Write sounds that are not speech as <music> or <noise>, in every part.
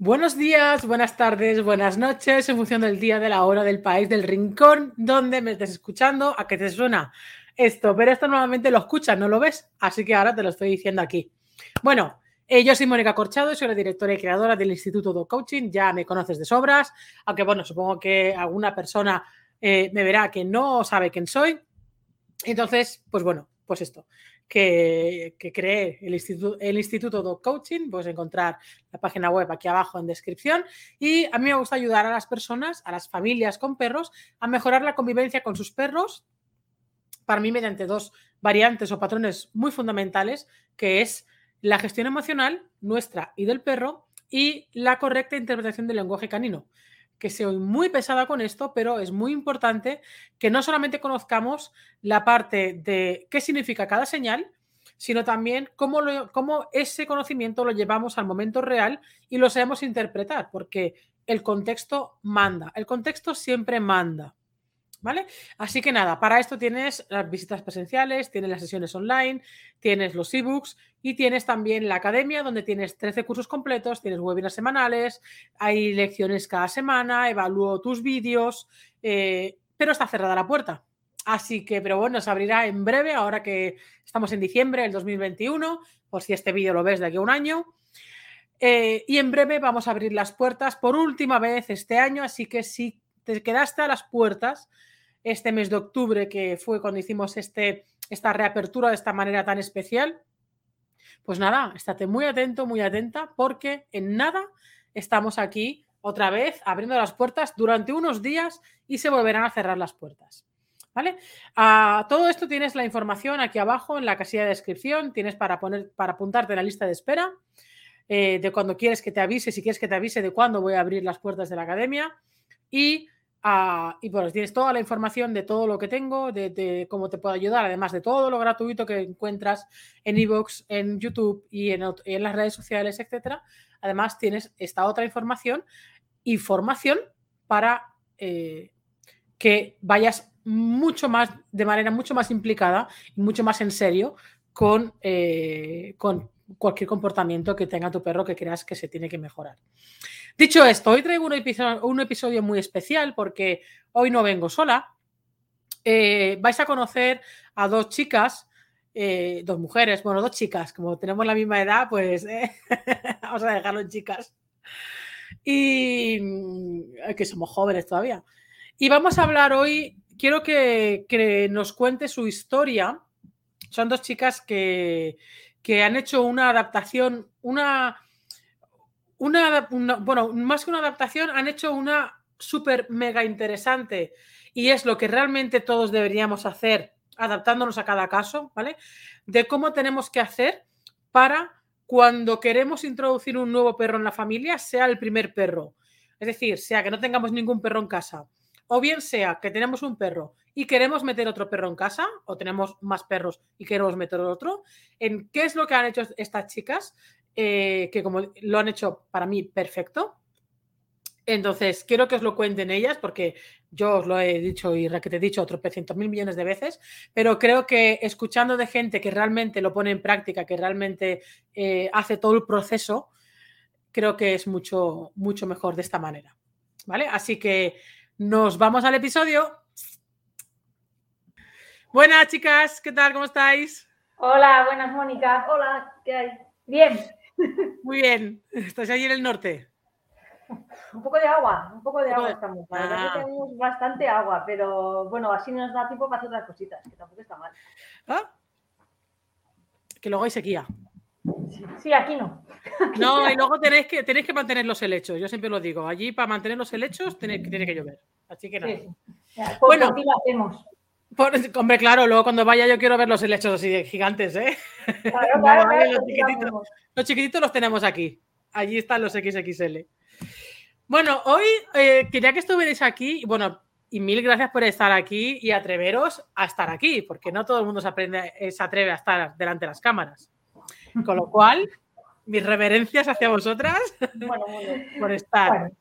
Buenos días, buenas tardes, buenas noches, en función del día, de la hora, del país, del rincón donde me estés escuchando, a qué te suena esto. Pero esto normalmente lo escuchas, no lo ves, así que ahora te lo estoy diciendo aquí. Bueno, eh, yo soy Mónica Corchado, soy la directora y creadora del Instituto Do Coaching, ya me conoces de sobras, aunque bueno, supongo que alguna persona eh, me verá que no sabe quién soy. Entonces, pues bueno, pues esto que, creé el Instituto, el Instituto Dog Coaching. Puedes encontrar la página web aquí abajo en descripción. Y a mí me gusta ayudar a las personas, a las familias con perros, a mejorar la convivencia con sus perros. Para mí, mediante dos variantes o patrones muy fundamentales, que es la gestión emocional nuestra y del perro y la correcta interpretación del lenguaje canino que soy muy pesada con esto, pero es muy importante que no solamente conozcamos la parte de qué significa cada señal, sino también cómo, cómo ese conocimiento lo llevamos al momento real y lo sabemos interpretar, porque el contexto manda, el contexto siempre manda. ¿Vale? Así que nada, para esto tienes las visitas presenciales, tienes las sesiones online, tienes los ebooks y tienes también la academia donde tienes 13 cursos completos, tienes webinars semanales, hay lecciones cada semana, evalúo tus vídeos, eh, pero está cerrada la puerta. Así que, pero bueno, se abrirá en breve, ahora que estamos en diciembre del 2021, por si este vídeo lo ves de aquí a un año. Eh, y en breve vamos a abrir las puertas por última vez este año, así que si te quedaste a las puertas este mes de octubre, que fue cuando hicimos este, esta reapertura de esta manera tan especial, pues nada, estate muy atento, muy atenta, porque en nada estamos aquí otra vez abriendo las puertas durante unos días y se volverán a cerrar las puertas. ¿Vale? A todo esto tienes la información aquí abajo en la casilla de descripción, tienes para poner, para apuntarte en la lista de espera eh, de cuando quieres que te avise, si quieres que te avise de cuándo voy a abrir las puertas de la academia y y bueno, tienes toda la información de todo lo que tengo, de, cómo te puedo ayudar, además de todo lo gratuito que encuentras en Evox, en YouTube y en, las redes sociales, etcétera. Además, tienes esta otra información y formación para eh, que vayas mucho más, de manera mucho más implicada y mucho más en serio con, eh, con cualquier comportamiento que tenga tu perro que creas que se tiene que mejorar. Dicho esto, hoy traigo un episodio, un episodio muy especial porque hoy no vengo sola. Eh, vais a conocer a dos chicas, eh, dos mujeres, bueno, dos chicas, como tenemos la misma edad, pues eh, <laughs> vamos a dejarlo en chicas. Y que somos jóvenes todavía. Y vamos a hablar hoy, quiero que, que nos cuente su historia. Son dos chicas que, que han hecho una adaptación, una, una, bueno, más que una adaptación, han hecho una súper mega interesante y es lo que realmente todos deberíamos hacer adaptándonos a cada caso, ¿vale? De cómo tenemos que hacer para cuando queremos introducir un nuevo perro en la familia, sea el primer perro. Es decir, sea que no tengamos ningún perro en casa, o bien sea que tenemos un perro y queremos meter otro perro en casa, o tenemos más perros y queremos meter otro, en qué es lo que han hecho estas chicas, eh, que como lo han hecho para mí perfecto. Entonces, quiero que os lo cuenten ellas, porque yo os lo he dicho y que te he dicho otros mil millones de veces, pero creo que escuchando de gente que realmente lo pone en práctica, que realmente eh, hace todo el proceso, creo que es mucho, mucho mejor de esta manera. ¿Vale? Así que nos vamos al episodio. Buenas chicas, ¿qué tal? ¿Cómo estáis? Hola, buenas Mónica. Hola, ¿qué hay? Bien. Muy bien. ¿Estás allí en el norte? Un poco de agua, un poco de agua estamos. La verdad que ah. tenemos bastante agua, pero bueno, así nos da tiempo para hacer otras cositas, que tampoco está mal. ¿Ah? Que luego hay sequía. Sí, aquí no. No, y luego tenéis que, tenéis que mantener los helechos. Yo siempre lo digo. Allí para mantener los helechos tiene, tiene que llover. Así que nada. Sí. Pues bueno, aquí lo hacemos. hombre, claro, luego cuando vaya yo quiero ver los helechos así de gigantes, ¿eh? Claro, <laughs> claro, los, chiquititos, los tenemos aquí. Allí están los XXL. Bueno, hoy eh, quería que estuvierais aquí. Bueno, y mil gracias por estar aquí y atreveros a estar aquí, porque no todo el mundo se, aprende, se atreve a estar delante de las cámaras. Con lo cual, mis reverencias hacia vosotras <laughs> por estar.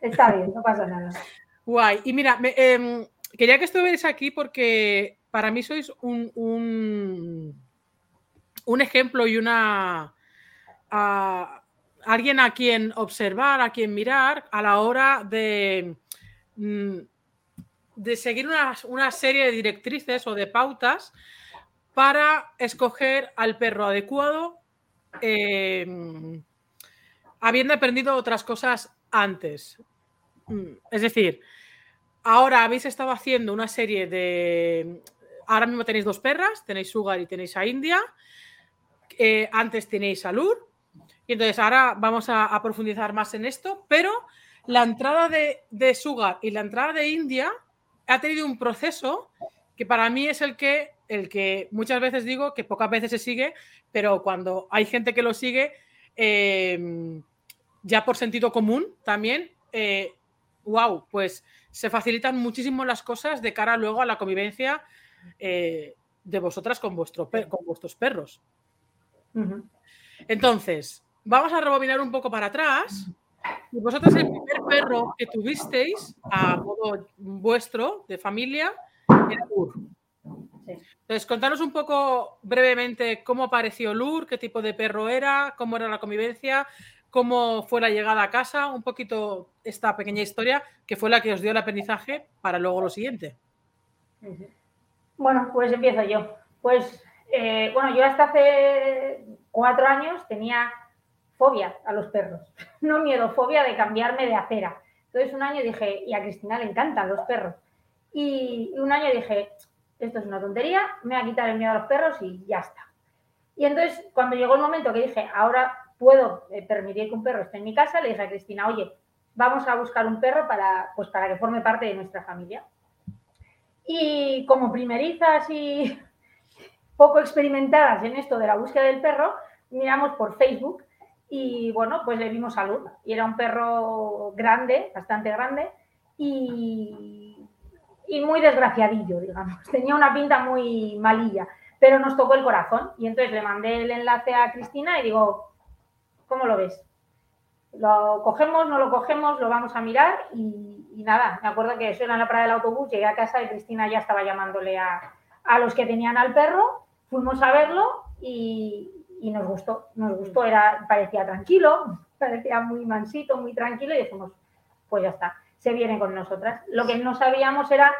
está bien, no pasa nada. Guay. Y mira, em, quería que estuvierais aquí porque para mí sois un, un, ejemplo y una. Alguien a quien observar, a quien mirar a la hora de, mm, de seguir una, serie de directrices o de pautas para escoger al perro adecuado, em, habiendo aprendido otras cosas antes. Mm, es decir, ahora habéis estado haciendo una serie de... Ahora mismo tenéis dos perras, tenéis Sugar y tenéis a India. Eh, antes tenéis a Lur. Y entonces ahora vamos a, profundizar más en esto, pero la entrada de, Sugar y la entrada de India ha tenido un proceso que para mí es el que, el que muchas veces digo que pocas veces se sigue, pero cuando hay gente que lo sigue, eh, ya por sentido común también, wow, pues se facilitan muchísimo las cosas de cara luego a la convivencia eh, de vosotras con, vuestro con vuestros perros. Entonces, vamos a rebobinar un poco para atrás. Y vosotros el primer perro que tuvisteis a modo vuestro, de familia, era Lur. Entonces, contanos un poco brevemente cómo apareció Lur, qué tipo de perro era, cómo era la convivencia, cómo fue la llegada a casa, un poquito esta pequeña historia que fue la que os dio el aprendizaje para luego lo siguiente. Bueno, pues empiezo yo. Pues eh, bueno, yo hasta hace cuatro años tenía fobia a los perros, <laughs> no miedo, fobia de cambiarme de acera. Entonces un año dije, y a Cristina le encantan los perros. Y un año dije, esto es una tontería, me voy a quitar el miedo a los perros y ya está. Y entonces cuando llegó el momento que dije, ahora puedo eh, permitir que un perro esté en mi casa, le dije a Cristina, oye, vamos a buscar un perro para, pues, para que forme parte de nuestra familia. Y como primerizas y <laughs> poco experimentadas en esto de la búsqueda del perro, miramos por Facebook y bueno, pues le vimos salud. Y era un perro grande, bastante grande y, y muy desgraciadillo, digamos. <laughs> Tenía una pinta muy malilla, pero nos tocó el corazón. Y entonces le mandé el enlace a Cristina y digo, ¿Cómo lo ves? ¿Lo cogemos, no lo cogemos, lo vamos a mirar? Y, nada, me acuerdo que eso era en la parada del autobús, llegué a casa y Cristina ya estaba llamándole a, los que tenían al perro, fuimos a verlo y, nos gustó, nos gustó, era, parecía tranquilo, <laughs> parecía muy mansito, muy tranquilo y dijimos, pues ya está, se viene con nosotras. Lo que no sabíamos era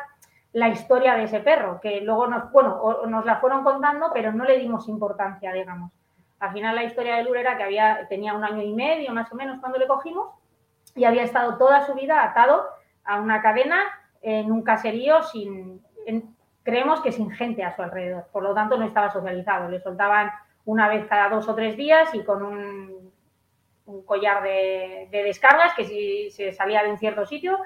la historia de ese perro, que luego nos, bueno, nos la fueron contando, pero no le dimos importancia, digamos. Al final la historia de Lur era que había, tenía un año y medio más o menos cuando le cogimos y había estado toda su vida atado a una cadena en un caserío sin, creemos que sin gente a su alrededor. Por lo tanto, no estaba socializado. Le soltaban una vez cada dos o tres días y con un, collar de, descargas que si se salía de un cierto sitio,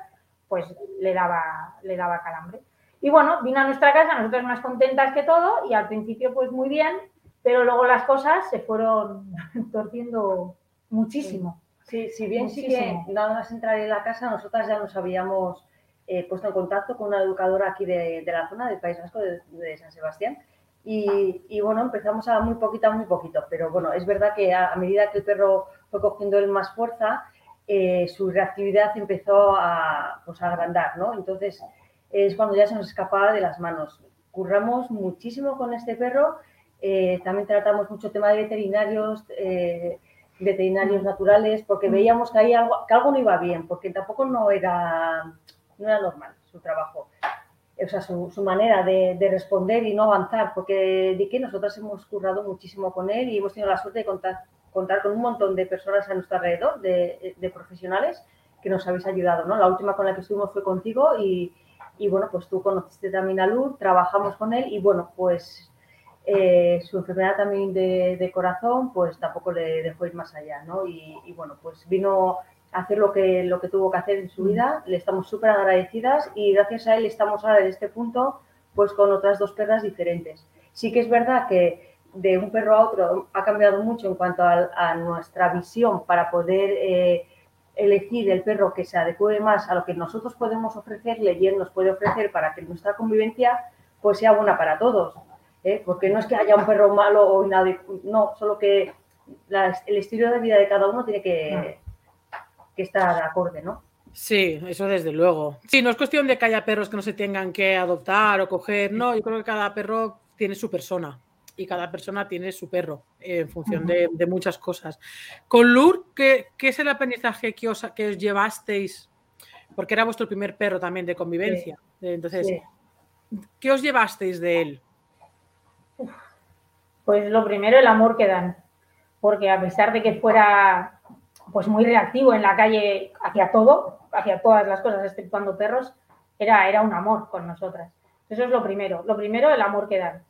pues le daba, le daba calambre. Y bueno, vino a nuestra casa, nosotros más contentas que todo y al principio pues muy bien pero luego las cosas se fueron <laughs> torciendo muchísimo. Sí, si bien sí que nada más entrar en la casa, nosotras ya nos habíamos eh, puesto en contacto con una educadora aquí de, la zona del País Vasco, de, San Sebastián, y, bueno, empezamos a muy poquito a muy poquito, pero bueno, es verdad que a, medida que el perro fue cogiendo él más fuerza, eh, su reactividad empezó a, pues, a agrandar, ¿no? Entonces es cuando ya se nos escapaba de las manos. Curramos muchísimo con este perro eh, también tratamos mucho tema de veterinarios, eh, veterinarios naturales, porque veíamos que, hay algo, que algo no iba bien, porque tampoco no era, no era normal su trabajo. O sea, su, manera de, responder y no avanzar, porque de que nosotros hemos currado muchísimo con él y hemos tenido la suerte de contar, contar con un montón de personas a nuestro alrededor, de, de profesionales, que nos habéis ayudado, ¿no? La última con la que estuvimos fue contigo y, y bueno, pues tú conociste también a Luz, trabajamos con él y bueno, pues eh, su enfermedad también de, corazón, pues tampoco le dejó ir más allá, ¿no? Y, bueno, pues vino a hacer lo que, lo que tuvo que hacer en su mm. vida, le estamos súper agradecidas y gracias a él estamos ahora en este punto, pues con otras dos perras diferentes. Sí que es verdad que de un perro a otro ha cambiado mucho en cuanto a, nuestra visión para poder eh, elegir el perro que se adecue más a lo que nosotros podemos ofrecerle y él nos puede ofrecer para que nuestra convivencia pues sea buena para todos. ¿Eh? porque no es que haya un perro malo o inadecuado, no, solo que el estilo de vida de cada uno tiene que, que estar acorde, ¿no? Sí, eso desde luego. Sí, no es cuestión de que haya perros que no se tengan que adoptar o coger, no, yo creo que cada perro tiene su persona y cada persona tiene su perro en función de, muchas cosas. Con Lur, ¿qué, es el aprendizaje que os, que os llevasteis? Porque era vuestro primer perro también de convivencia. Entonces, ¿qué os llevasteis de él? Pues lo primero, el amor que dan. Porque a pesar de que fuera pues muy reactivo en la calle hacia todo, hacia todas las cosas, exceptuando perros, era, era un amor con nosotras. Eso es lo primero. Lo primero, el amor que dan.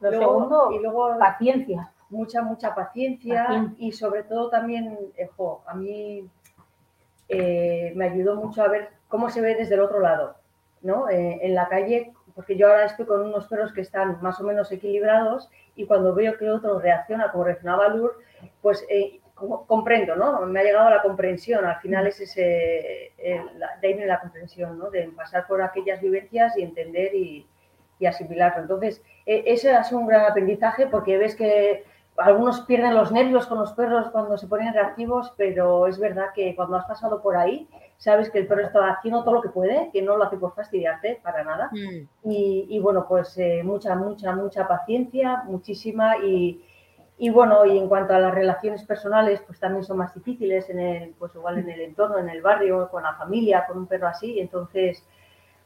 Lo segundo, y luego paciencia. Mucha, mucha paciencia, y sobre todo también, ejo, a mí eh, me ayudó mucho a ver cómo se ve desde el otro lado, ¿no? Eh, en la calle, porque yo ahora estoy con unos perros que están más o menos equilibrados y cuando veo que otro reacciona como reaccionaba Lur, pues eh, comprendo, ¿no? Me ha llegado la comprensión, al final es ese, de ahí viene la comprensión, ¿no? De pasar por aquellas vivencias y entender y, y asimilarlo. Entonces, e, ese es un gran aprendizaje porque ves que algunos pierden los nervios con los perros cuando se ponen reactivos, pero es verdad que cuando has pasado por ahí, sabes que el perro está haciendo todo lo que puede, que no lo hace por fastidiarte para nada. Mm. Y, bueno, pues eh, mucha, mucha, mucha paciencia, muchísima. Y, y, bueno, y en cuanto a las relaciones personales, pues también son más difíciles en el, pues igual en el entorno, en el barrio, con la familia, con un perro así. Entonces,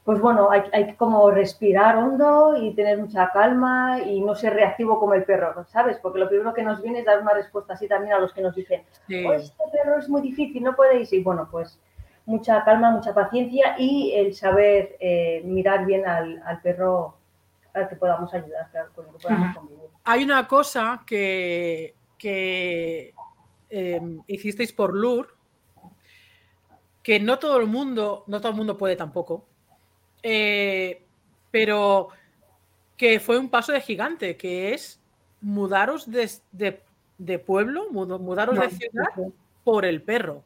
pues bueno, hay, que como respirar hondo y tener mucha calma y no ser reactivo como el perro, ¿sabes? Porque lo primero que nos viene es dar una respuesta así también a los que nos dicen, este perro es muy difícil, no podéis. Y bueno, pues mucha calma, mucha paciencia y el saber eh, mirar bien al, perro al que podamos ayudar, con el que podamos convivir. Hay una cosa que, que em, hicisteis por Lur, que no todo el mundo, no todo el mundo puede tampoco eh, pero que fue un paso de gigante, que es mudaros de, pueblo, mudaros de ciudad por el perro.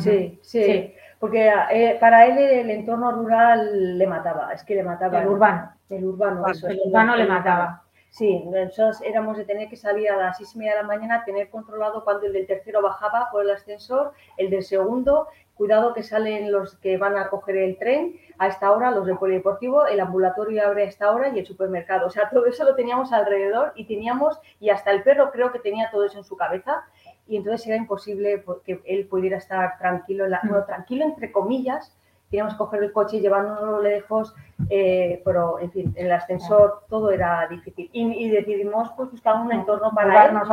Sí, sí, porque eh, para él el entorno rural le mataba, es que le mataba. El urbano. El urbano, eso. El urbano le mataba. Sí, nosotros éramos de tener que salir a las seis y media de la mañana, tener controlado cuando el del tercero bajaba por el ascensor, el del segundo, cuidado que salen los que van a coger el tren a esta hora, los del polideportivo, el ambulatorio abre a esta hora y el supermercado. O sea, todo eso lo teníamos alrededor y teníamos, y hasta el perro creo que tenía todo eso en su cabeza y entonces era imposible que él pudiera estar tranquilo, mm. bueno, tranquilo entre comillas, teníamos que coger el coche llevándolo lejos, eh, pero en fin, en el ascensor todo era difícil. Y, decidimos pues, buscar un entorno para él, más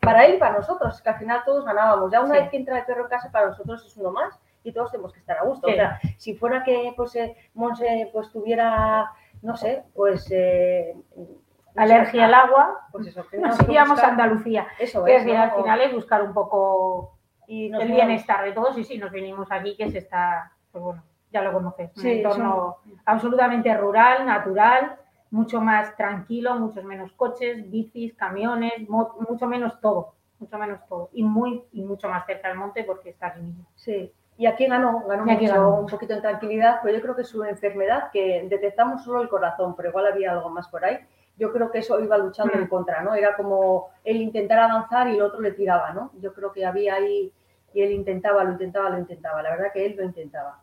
para él y para nosotros, que al final todos ganábamos. Ya una vez que entra el perro en casa, para nosotros es uno más y todos tenemos que estar a gusto. O sea, si fuera que pues, eh, Monse pues, tuviera, no sé, pues... Eh, alergia al agua, pues eso, <laughs> nos iríamos a Andalucía. Eso es, al final es buscar un poco y el bienestar de todos y sí, nos vinimos aquí que se está pues bueno, ya lo conoces. un entorno absolutamente rural, natural, mucho más tranquilo, muchos menos coches, bicis, camiones, mucho menos todo, mucho menos todo. Y muy y mucho más cerca del monte porque está aquí mismo. Sí. Y aquí ganó, ganó, mucho, un poquito de tranquilidad, pero yo creo que una enfermedad que detectamos solo el corazón, pero igual había algo más por ahí. Yo creo que eso iba luchando en mm. contra, ¿no? Era como él intentar avanzar y el otro le tiraba, ¿no? Yo creo que había ahí y él intentaba, lo intentaba, lo intentaba. La verdad que él lo intentaba.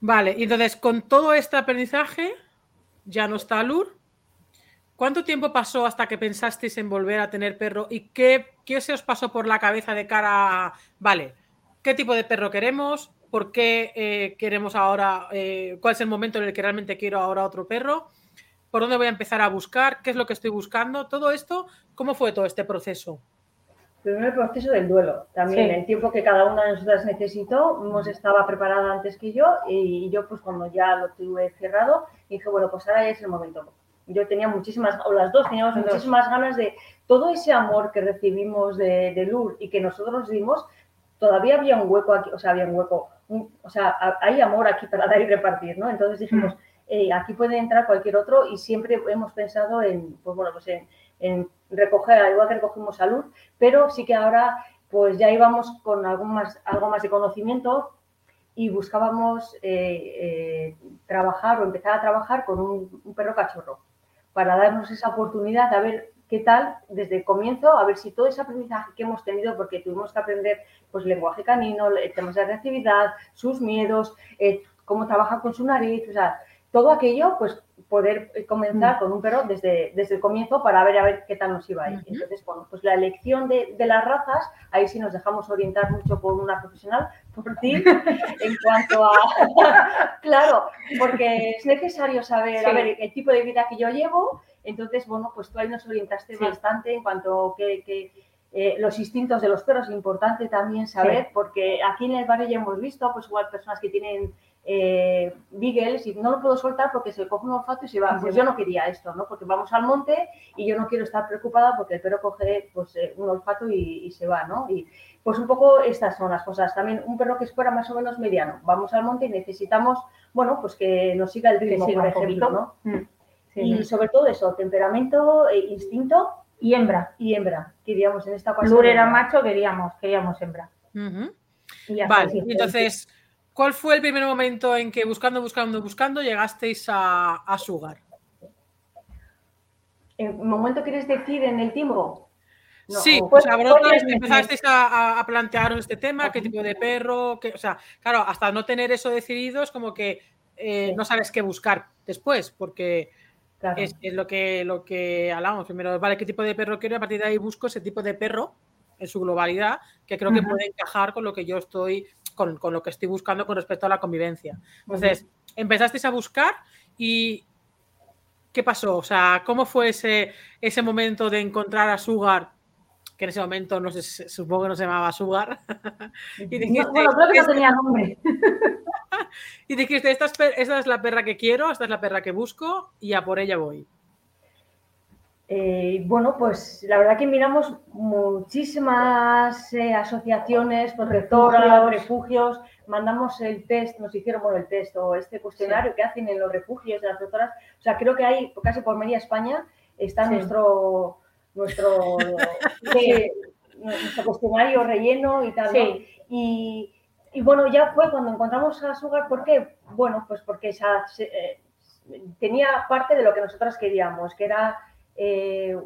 Vale, y entonces con todo este aprendizaje, ya no está Lur. ¿Cuánto tiempo pasó hasta que pensasteis en volver a tener perro? ¿Y qué, qué se os pasó por la cabeza de cara a, vale, qué tipo de perro queremos? ¿Por qué eh, queremos ahora, eh, cuál es el momento en el que realmente quiero ahora otro perro? ¿Por dónde voy a empezar a buscar? ¿Qué es lo que estoy buscando? Todo esto, ¿cómo fue todo este proceso? Primero el proceso del duelo, también el tiempo que cada una de nosotras necesitó, Mos estaba preparada antes que yo y yo pues cuando ya lo tuve cerrado dije, bueno, pues ahora ya es el momento. Yo tenía muchísimas, o las dos teníamos muchísimas ganas de todo ese amor que recibimos de, de Lur y que nosotros dimos, todavía había un hueco aquí, o sea, había un hueco, o sea, hay amor aquí para dar y repartir, ¿no? Entonces dijimos, eh, aquí puede entrar cualquier otro y siempre hemos pensado en, pues bueno, pues en en recoger, igual que recogimos salud, pero sí que ahora pues ya íbamos con algo más, algo más de conocimiento y buscábamos eh, eh, trabajar o empezar a trabajar con un, perro cachorro para darnos esa oportunidad de ver qué tal desde el comienzo, a ver si todo ese aprendizaje que hemos tenido, porque tuvimos que aprender pues lenguaje canino, temas de reactividad, sus miedos, eh, cómo trabaja con su nariz, o sea, todo aquello, pues poder eh, comenzar mm. con un perro desde, desde el comienzo para ver a ver qué tal nos iba a ir. Entonces, bueno, pues la elección de, de, las razas, ahí sí nos dejamos orientar mucho por una profesional, por ti, <laughs> en cuanto a... <laughs> claro, porque es necesario saber a ver, el tipo de vida que yo llevo, entonces, bueno, pues tú ahí nos orientaste bastante en cuanto que, que eh, los instintos de los perros, es importante también saber, porque aquí en el barrio ya hemos visto, pues igual personas que tienen eh, Beagles y no lo puedo soltar porque se coge un olfato y se va. Pues yo no quería esto, ¿no? Porque vamos al monte y yo no quiero estar preocupada porque el perro coge pues, eh, un olfato y, se va, ¿no? Y pues un poco estas son las cosas. También un perro que fuera más o menos mediano. Vamos al monte y necesitamos, bueno, pues que nos siga el ritmo, por ejemplo, ¿no? Mm. y sobre todo eso, temperamento, e instinto y hembra. Y hembra, queríamos en esta ocasión. Lur era macho, queríamos, queríamos hembra. vale, entonces ¿Cuál fue el primer momento en que buscando, buscando, buscando llegasteis a, a Sugar? ¿En momento quieres decir en el tiempo? sí, pues vosotros empezasteis a, a, plantearos este tema, qué tipo de perro, o sea, claro, hasta no tener eso decidido es como que eh, no sabes qué buscar después, porque es, lo que lo que hablamos. Primero, vale, qué tipo de perro quiero y a partir de ahí busco ese tipo de perro en su globalidad, que creo que puede encajar con lo que yo estoy con, lo que estoy buscando con respecto a la convivencia. Entonces, empezasteis a buscar y ¿qué pasó? O sea, ¿cómo fue ese, ese momento de encontrar a Sugar? Que en ese momento no sé, supongo que no se llamaba Sugar. <laughs> y dijiste, bueno, creo que no tenía nombre. <laughs> y dijiste, esta es la perra que quiero, esta es la perra que busco y a por ella voy. Eh, bueno, pues la verdad que miramos muchísimas eh, asociaciones, protectoras, refugios. mandamos el test, nos hicieron bueno, el test o este cuestionario que hacen en los refugios de las protectoras. O sea, creo que hay casi por media España está nuestro, nuestro, <laughs> nuestro cuestionario relleno y tal. Y, bueno, ya fue cuando encontramos a Sugar, ¿por qué? Bueno, pues porque esa, eh, tenía parte de lo que nosotras queríamos, que era eh,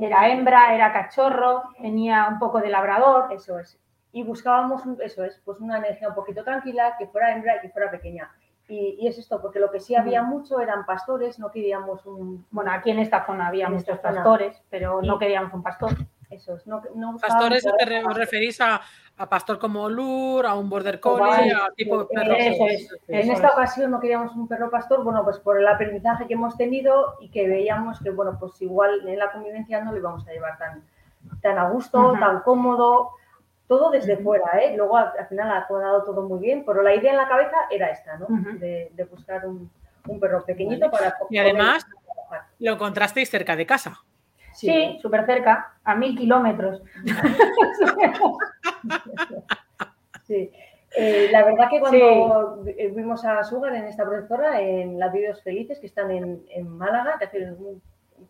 era hembra, era cachorro, tenía un poco de labrador. Eso es. Y buscábamos, eso es, pues una energía un poquito tranquila, que fuera hembra y que fuera pequeña. Y, es esto, porque lo que sí había mucho eran pastores, no queríamos un... Bueno, aquí en esta zona había muchos pastores, pero no queríamos un pastor. Eso es, no, no Pastores, te os referís a, a pastor como Lur, a un border collie, a tipo de perro. en esta ocasión no queríamos un perro pastor, bueno, pues por el aprendizaje que hemos tenido y que veíamos que, bueno, pues igual en la convivencia no lo íbamos a llevar tan, tan a gusto, tan cómodo, todo desde fuera, ¿eh? Luego al, final ha quedado todo muy bien, pero la idea en la cabeza era esta, ¿no? de, buscar un, perro pequeñito para... Y además, lo encontrasteis cerca de casa. Sí, súper cerca, a mil kilómetros. <laughs> sí. Eh, la verdad que cuando vimos a Sugar en esta profesora, en las Vídeos Felices, que están en, Málaga, que hacen un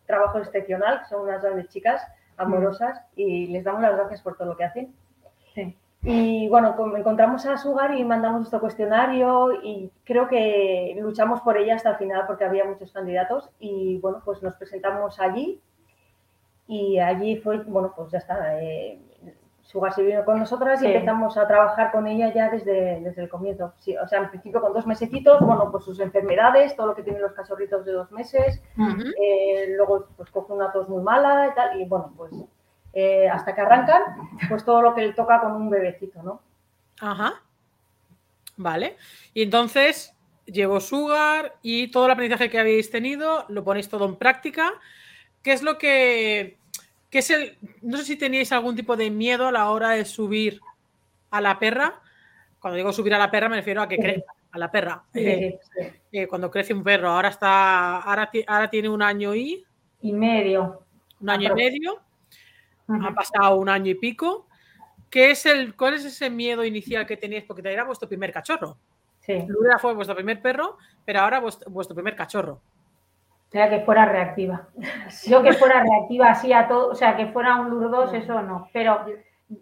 trabajo excepcional, son unas grandes chicas amorosas y les damos las gracias por todo lo que hacen. Y bueno, encontramos a Sugar y mandamos nuestro cuestionario y creo que luchamos por ella hasta el final porque había muchos candidatos y bueno, pues nos presentamos allí y allí fue, bueno, pues ya está. Eh, Sugar se vino con nosotras y empezamos a trabajar con ella ya desde, desde el comienzo. Sí, o sea, en principio con dos mesecitos, bueno, pues sus enfermedades, todo lo que tienen los cachorritos de dos meses, eh, luego pues coge una tos muy mala y tal, y bueno, pues eh, hasta que arrancan, pues todo lo que le toca con un bebecito, ¿no? Ajá. Vale. Y entonces llevo Sugar y todo el aprendizaje que habéis tenido lo ponéis todo en práctica. ¿Qué es lo que ¿Qué es el. No sé si teníais algún tipo de miedo a la hora de subir a la perra. Cuando digo subir a la perra, me refiero a que crezca a la perra. Eh, eh, cuando crece un perro, ahora está. Ahora, ahora tiene un año y. Y medio. Un año y medio. Ha pasado un año y pico. ¿Qué es el, ¿Cuál es ese miedo inicial que teníais? Porque era vuestro primer cachorro. Sí. Fue vuestro primer perro, pero ahora vuestro primer cachorro. O sea, que fuera reactiva. Yo que fuera reactiva así a todo, o sea, que fuera un Lur eso no. Pero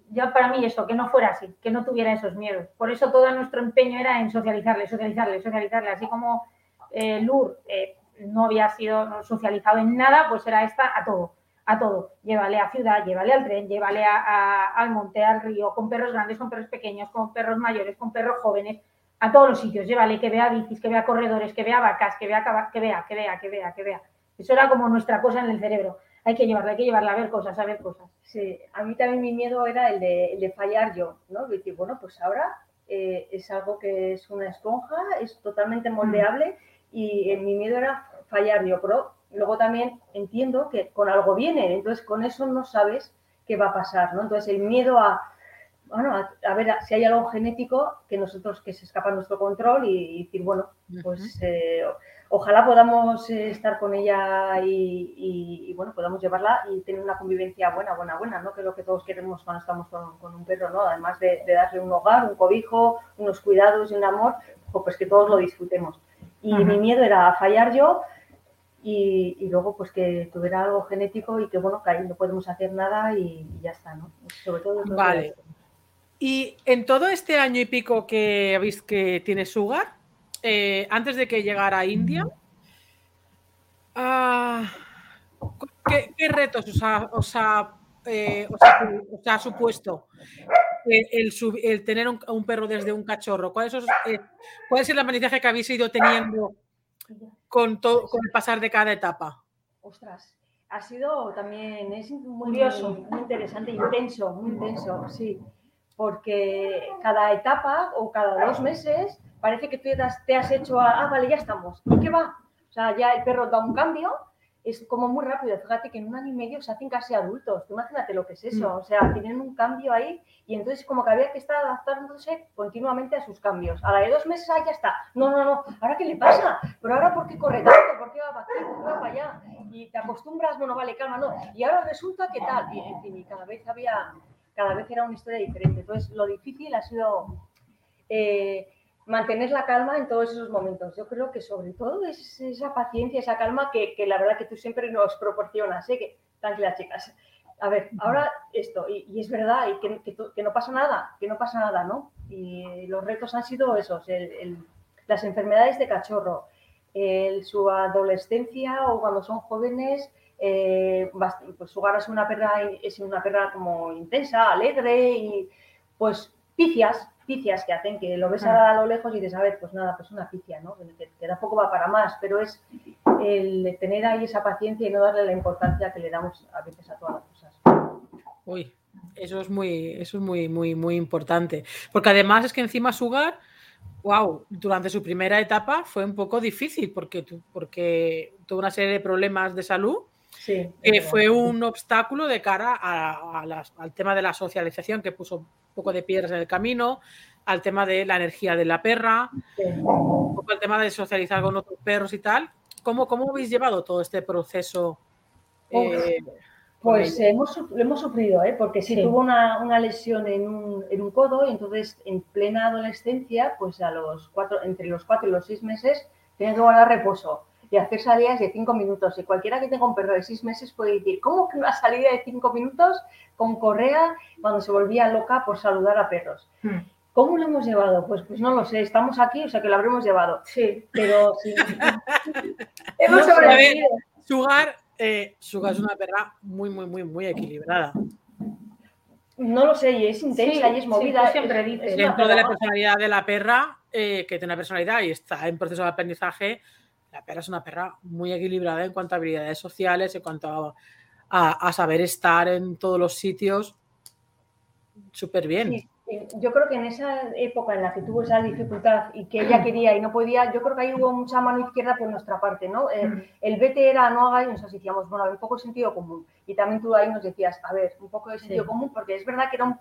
ya para mí eso, que no fuera así, que no tuviera esos miedos. Por eso todo nuestro empeño era en socializarle, socializarle, socializarle. Así como eh, Lur eh, no había sido socializado en nada, pues era esta a todo, a todo. Llévale a ciudad, llévale al tren, llévale al monte, al río, con perros grandes, con perros pequeños, con perros mayores, con perros jóvenes. A todos los sitios, llévale, que vea bicis, que vea corredores, que vea vacas, que vea, que vea, que vea, que vea, que vea. Eso era como nuestra cosa en el cerebro. Hay que llevarla, hay que llevarla a ver cosas, a ver cosas. Sí, a mí también mi miedo era el de, fallar yo, ¿no? Decir, bueno, pues ahora eh, es algo que es una esponja, es totalmente moldeable y mi miedo era fallar yo, pero luego también entiendo que con algo viene, entonces con eso no sabes qué va a pasar, ¿no? Entonces el miedo a, bueno, a, ver si hay algo genético que nosotros, que se escapa a nuestro control y, decir, bueno, pues eh, ojalá podamos eh, estar con ella y, bueno, podamos llevarla y tener una convivencia buena, buena, buena, ¿no? Que es lo que todos queremos cuando estamos con, un perro, ¿no? Además de, darle un hogar, un cobijo, unos cuidados y un amor, pues que todos lo disfrutemos. Y mi miedo era fallar yo, y, luego pues que tuviera algo genético y que bueno, que ahí no podemos hacer nada y, ya está, ¿no? Sobre todo Vale. Y en todo este año y pico que habéis que tiene Sugar, eh, antes de que llegara a India, ah, ¿qué, retos os ha, eh, supuesto el, tener un, perro desde un cachorro? ¿Cuál es, eh, ¿Cuál es el aprendizaje que habéis ido teniendo con, todo, con el pasar de cada etapa? Ostras, ha sido también, es muy, muy interesante, intenso, muy intenso, sí, porque cada etapa o cada dos meses parece que tú te has hecho, a, ah, vale, ya estamos, ¿y qué va? O sea, ya el perro da un cambio es como muy rápido. Fíjate que en un año y medio se hacen casi adultos. imagínate lo que es eso. Mm. O sea, tienen un cambio ahí y entonces como que había que estar adaptándose continuamente a sus cambios. A la de dos meses, ahí ya está. No, no, no. ¿Ahora qué le pasa? ¿Pero ahora por qué corre tanto? ¿Por qué va para aquí? ¿Por qué va para allá? Y te acostumbras, bueno, vale, calma, no. Y ahora resulta que tal. Y en fin, y cada vez había, cada vez era una historia diferente. Entonces, lo difícil ha sido... Eh, mantener la calma en todos esos momentos. Yo creo que sobre todo es esa paciencia, esa calma que, la verdad que tú siempre nos proporcionas. ¿eh? Que, chicas. A ver, ahora esto, y, es verdad, y que, no pasa nada, que no pasa nada, ¿no? Y los retos han sido esos, las enfermedades de cachorro, su adolescencia o cuando son jóvenes, eh, pues su es una perra, es una perra como intensa, alegre y pues picias, picias que hacen que lo ves a lo lejos y dices, a ver, pues nada, pues una picia, ¿no? Que, que poco va para más, pero es el tener ahí esa paciencia y no darle la importancia que le damos a veces a todas las cosas. Uy, eso es muy, eso es muy, muy, muy importante. Porque además es que encima Sugar, wow, durante su primera etapa fue un poco difícil porque, porque tuvo una serie de problemas de salud. Sí, que fue un obstáculo de cara al tema de la socialización que puso poco de piedras en el camino, al tema de la energía de la perra, un poco al tema de socializar con otros perros y tal. ¿Cómo, cómo habéis llevado todo este proceso? Eh, pues hemos, lo hemos sufrido, ¿eh? porque sí, tuvo una, una lesión en un, en un, codo y entonces en plena adolescencia, pues a los cuatro, entre los cuatro y los seis meses, tenía que guardar reposo y hacer salidas de cinco minutos. Y cualquiera que tenga un perro de seis meses puede decir, ¿cómo que una salida de cinco minutos con correa cuando se volvía loca por saludar a perros? Hmm. ¿Cómo lo hemos llevado? Pues, pues no lo sé, estamos aquí, o sea que lo habremos llevado. Sí, pero sí. <laughs> hemos sobrevivido. Sugar, eh, Sugar es una perra muy, muy, muy, muy equilibrada. No lo sé, y es intensa y es movida. siempre dice. Dentro de la personalidad de la perra, eh, que tiene personalidad y está en proceso de aprendizaje, la perra es una perra muy equilibrada en cuanto a habilidades sociales, en cuanto a, saber estar en todos los sitios. Súper bien. yo creo que en esa época en la que tuvo esa dificultad y que ella quería y no podía, yo creo que ahí hubo mucha mano izquierda por nuestra parte, ¿no? Eh, mm. el vete era no haga y nosotros decíamos, bueno, un poco de sentido común. Y también tú ahí nos decías, a ver, un poco de sentido común, porque es verdad que era un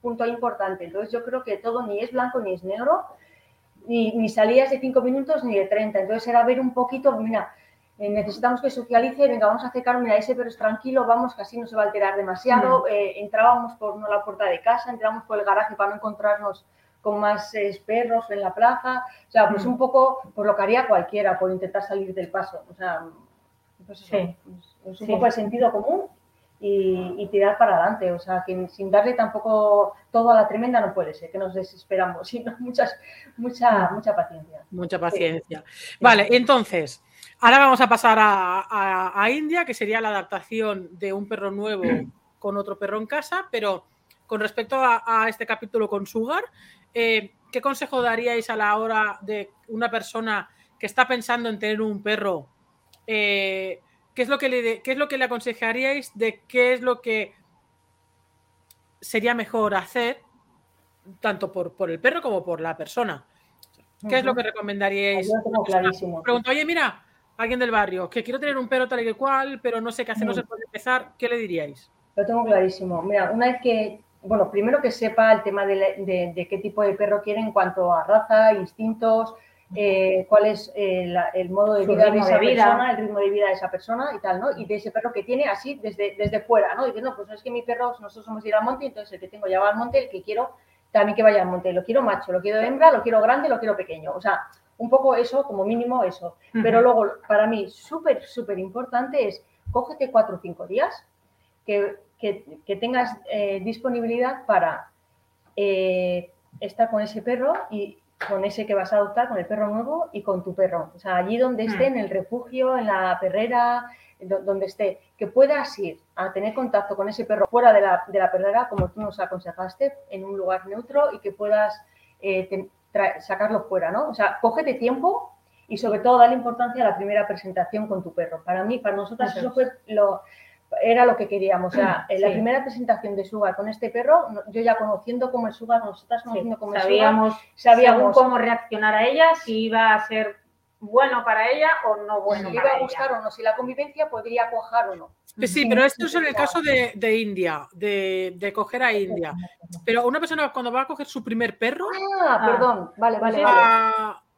punto importante. Entonces yo creo que todo ni es blanco ni es negro, ni, salías de cinco minutos ni de 30. Entonces era ver un poquito, mira, eh, necesitamos que socialice, venga, vamos a acercar, mira, ese pero es tranquilo, vamos, que así no se va a alterar demasiado. Eh, entrábamos por no, la puerta de casa, entrábamos por el garaje para no encontrarnos con más eh, perros en la plaza. O sea, pues mm. un poco por lo que haría cualquiera, por intentar salir del paso. O sea, pues sí. es un poco el sentido común y, tirar para adelante. O sea, que sin darle tampoco todo a la tremenda no puede ser, que nos desesperamos, <laughs> sino muchas, mucha, mucha paciencia. Mucha paciencia. Vale, entonces, ahora vamos a pasar a, India, que sería la adaptación de un perro nuevo <clears throat> con otro perro en casa, pero con respecto a, este capítulo con Sugar, eh, ¿qué consejo daríais a la hora de una persona que está pensando en tener un perro? Eh, ¿qué, es lo que le, ¿Qué es lo que le aconsejaríais de qué es lo que sería mejor hacer, tanto por, por el perro como por la persona? ¿Qué es lo que recomendaríais? Yo clarísimo. Pregunto, oye, mira, alguien del barrio, que quiero tener un perro tal y que cual, pero no sé qué hacer, no sé por empezar, ¿qué le diríais? Lo tengo clarísimo. Mira, una vez que, bueno, primero que sepa el tema de, de, qué tipo de perro quiere en cuanto a raza, instintos, eh, cuál es eh, el modo de vida de esa persona, el ritmo de vida de esa persona y tal, ¿no? Y de ese perro que tiene así desde, desde fuera, ¿no? Diciendo, pues es que mi perro, nosotros somos ir al monte, entonces el que tengo ya va al monte, el que quiero también que vaya al monte. Lo quiero macho, lo quiero hembra, lo quiero grande, lo quiero pequeño. O sea, un poco eso, como mínimo eso. Pero luego, para mí, súper, súper importante es, cógete cuatro o cinco días que, que, tengas eh, disponibilidad para eh, estar con ese perro y con ese que vas a adoptar, con el perro nuevo y con tu perro. O sea, allí donde esté, en el refugio, en la perrera, donde esté, que puedas ir a tener contacto con ese perro fuera de la, de la perrera, como tú nos aconsejaste, en un lugar neutro y que puedas eh, sacarlo fuera, ¿no? O sea, cógete tiempo y sobre todo dale importancia a la primera presentación con tu perro. Para mí, para nosotras, eso fue lo, era lo que queríamos. O sea, <clears throat> en la primera presentación de Sugar con este perro, yo ya conociendo cómo es Sugar, nosotras conociendo cómo es sabíamos, sabíamos cómo reaccionar a ella, si iba a ser bueno para ella o no bueno. Si le iba a gustar o no, si la convivencia podría cuajar o no. Sí, pero esto es en el caso de, India, de, coger a India. Pero una persona cuando va a coger su primer perro. Ah, ah perdón, vale, vale.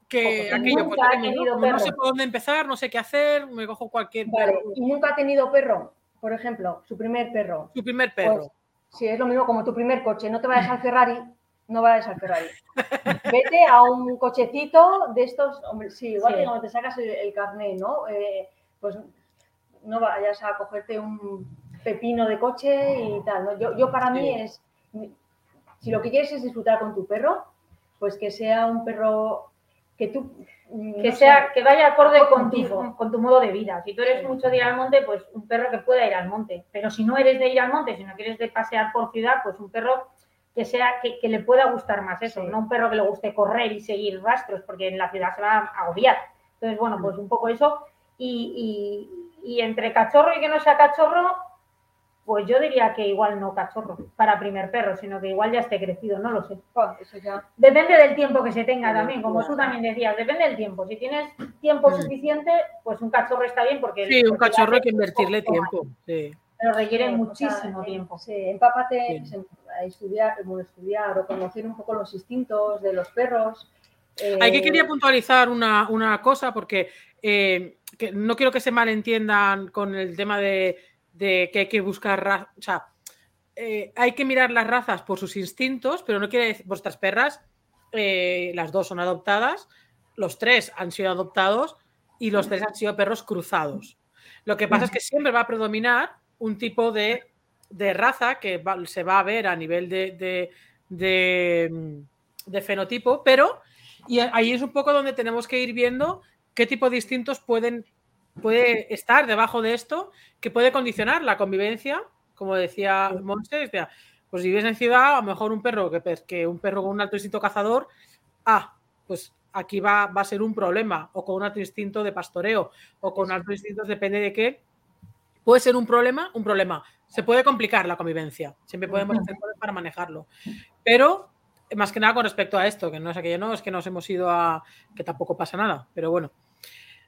que aquello, pues, no, sé por dónde empezar, no sé qué hacer, me cojo cualquier. Vale, y nunca ha tenido perro, por ejemplo, su primer perro. Su primer perro. Pues, sí, es lo mismo como tu primer coche, no te vayas al Ferrari no vayas al Ferrari. <laughs> Vete a un cochecito de estos, hombre, sí, igual que cuando te sacas el, carnet, ¿no? Eh, pues no vayas a cogerte un pepino de coche y tal, ¿no? Yo, yo para mí es, si lo que quieres es disfrutar con tu perro, pues que sea un perro que tú que sea que vaya acorde con tu, con tu modo de vida. Si tú eres mucho de ir al monte, pues un perro que pueda ir al monte. Pero si no eres de ir al monte, si no quieres de pasear por ciudad, pues un perro que sea que, le pueda gustar más eso, no un perro que le guste correr y seguir rastros, porque en la ciudad se va a agobiar. Entonces, bueno, pues un poco eso. Y, entre cachorro y que no sea cachorro, pues yo diría que igual no cachorro para primer perro, sino que igual ya esté crecido, no lo sé. Oh, eso ya... Depende del tiempo que se tenga también, como tú también decías, depende del tiempo. Si tienes tiempo suficiente, pues un cachorro está bien porque... Sí, un cachorro hay que invertirle tiempo. Sí. Pero requiere muchísimo tiempo. Sí, empápate a estudiar, estudiar o conocer un poco los instintos de los perros. Hay que eh, quería puntualizar una, cosa porque eh, no quiero que se malentiendan con el tema de, que hay que buscar o sea, eh, hay que mirar las razas por sus instintos, pero no quiere decir vuestras perras, las dos son adoptadas, los tres han sido adoptados y los tres han sido perros cruzados. Lo que pasa es que siempre va a predominar un tipo de de raza que se va a ver a nivel de, de, fenotipo, pero y ahí es un poco donde tenemos que ir viendo qué tipo de instintos pueden puede estar debajo de esto que puede condicionar la convivencia, como decía Monse, pues si vives en ciudad, a lo mejor un perro que, que un perro con un alto instinto cazador, ah, pues aquí va, va a ser un problema, o con un alto instinto de pastoreo, o con alto instinto, depende de qué, puede ser un problema, un problema se puede complicar la convivencia. Siempre podemos hacer cosas para manejarlo. Pero, más que nada con respecto a esto, que no es aquello, no, es que nos hemos ido a. que tampoco pasa nada, pero bueno.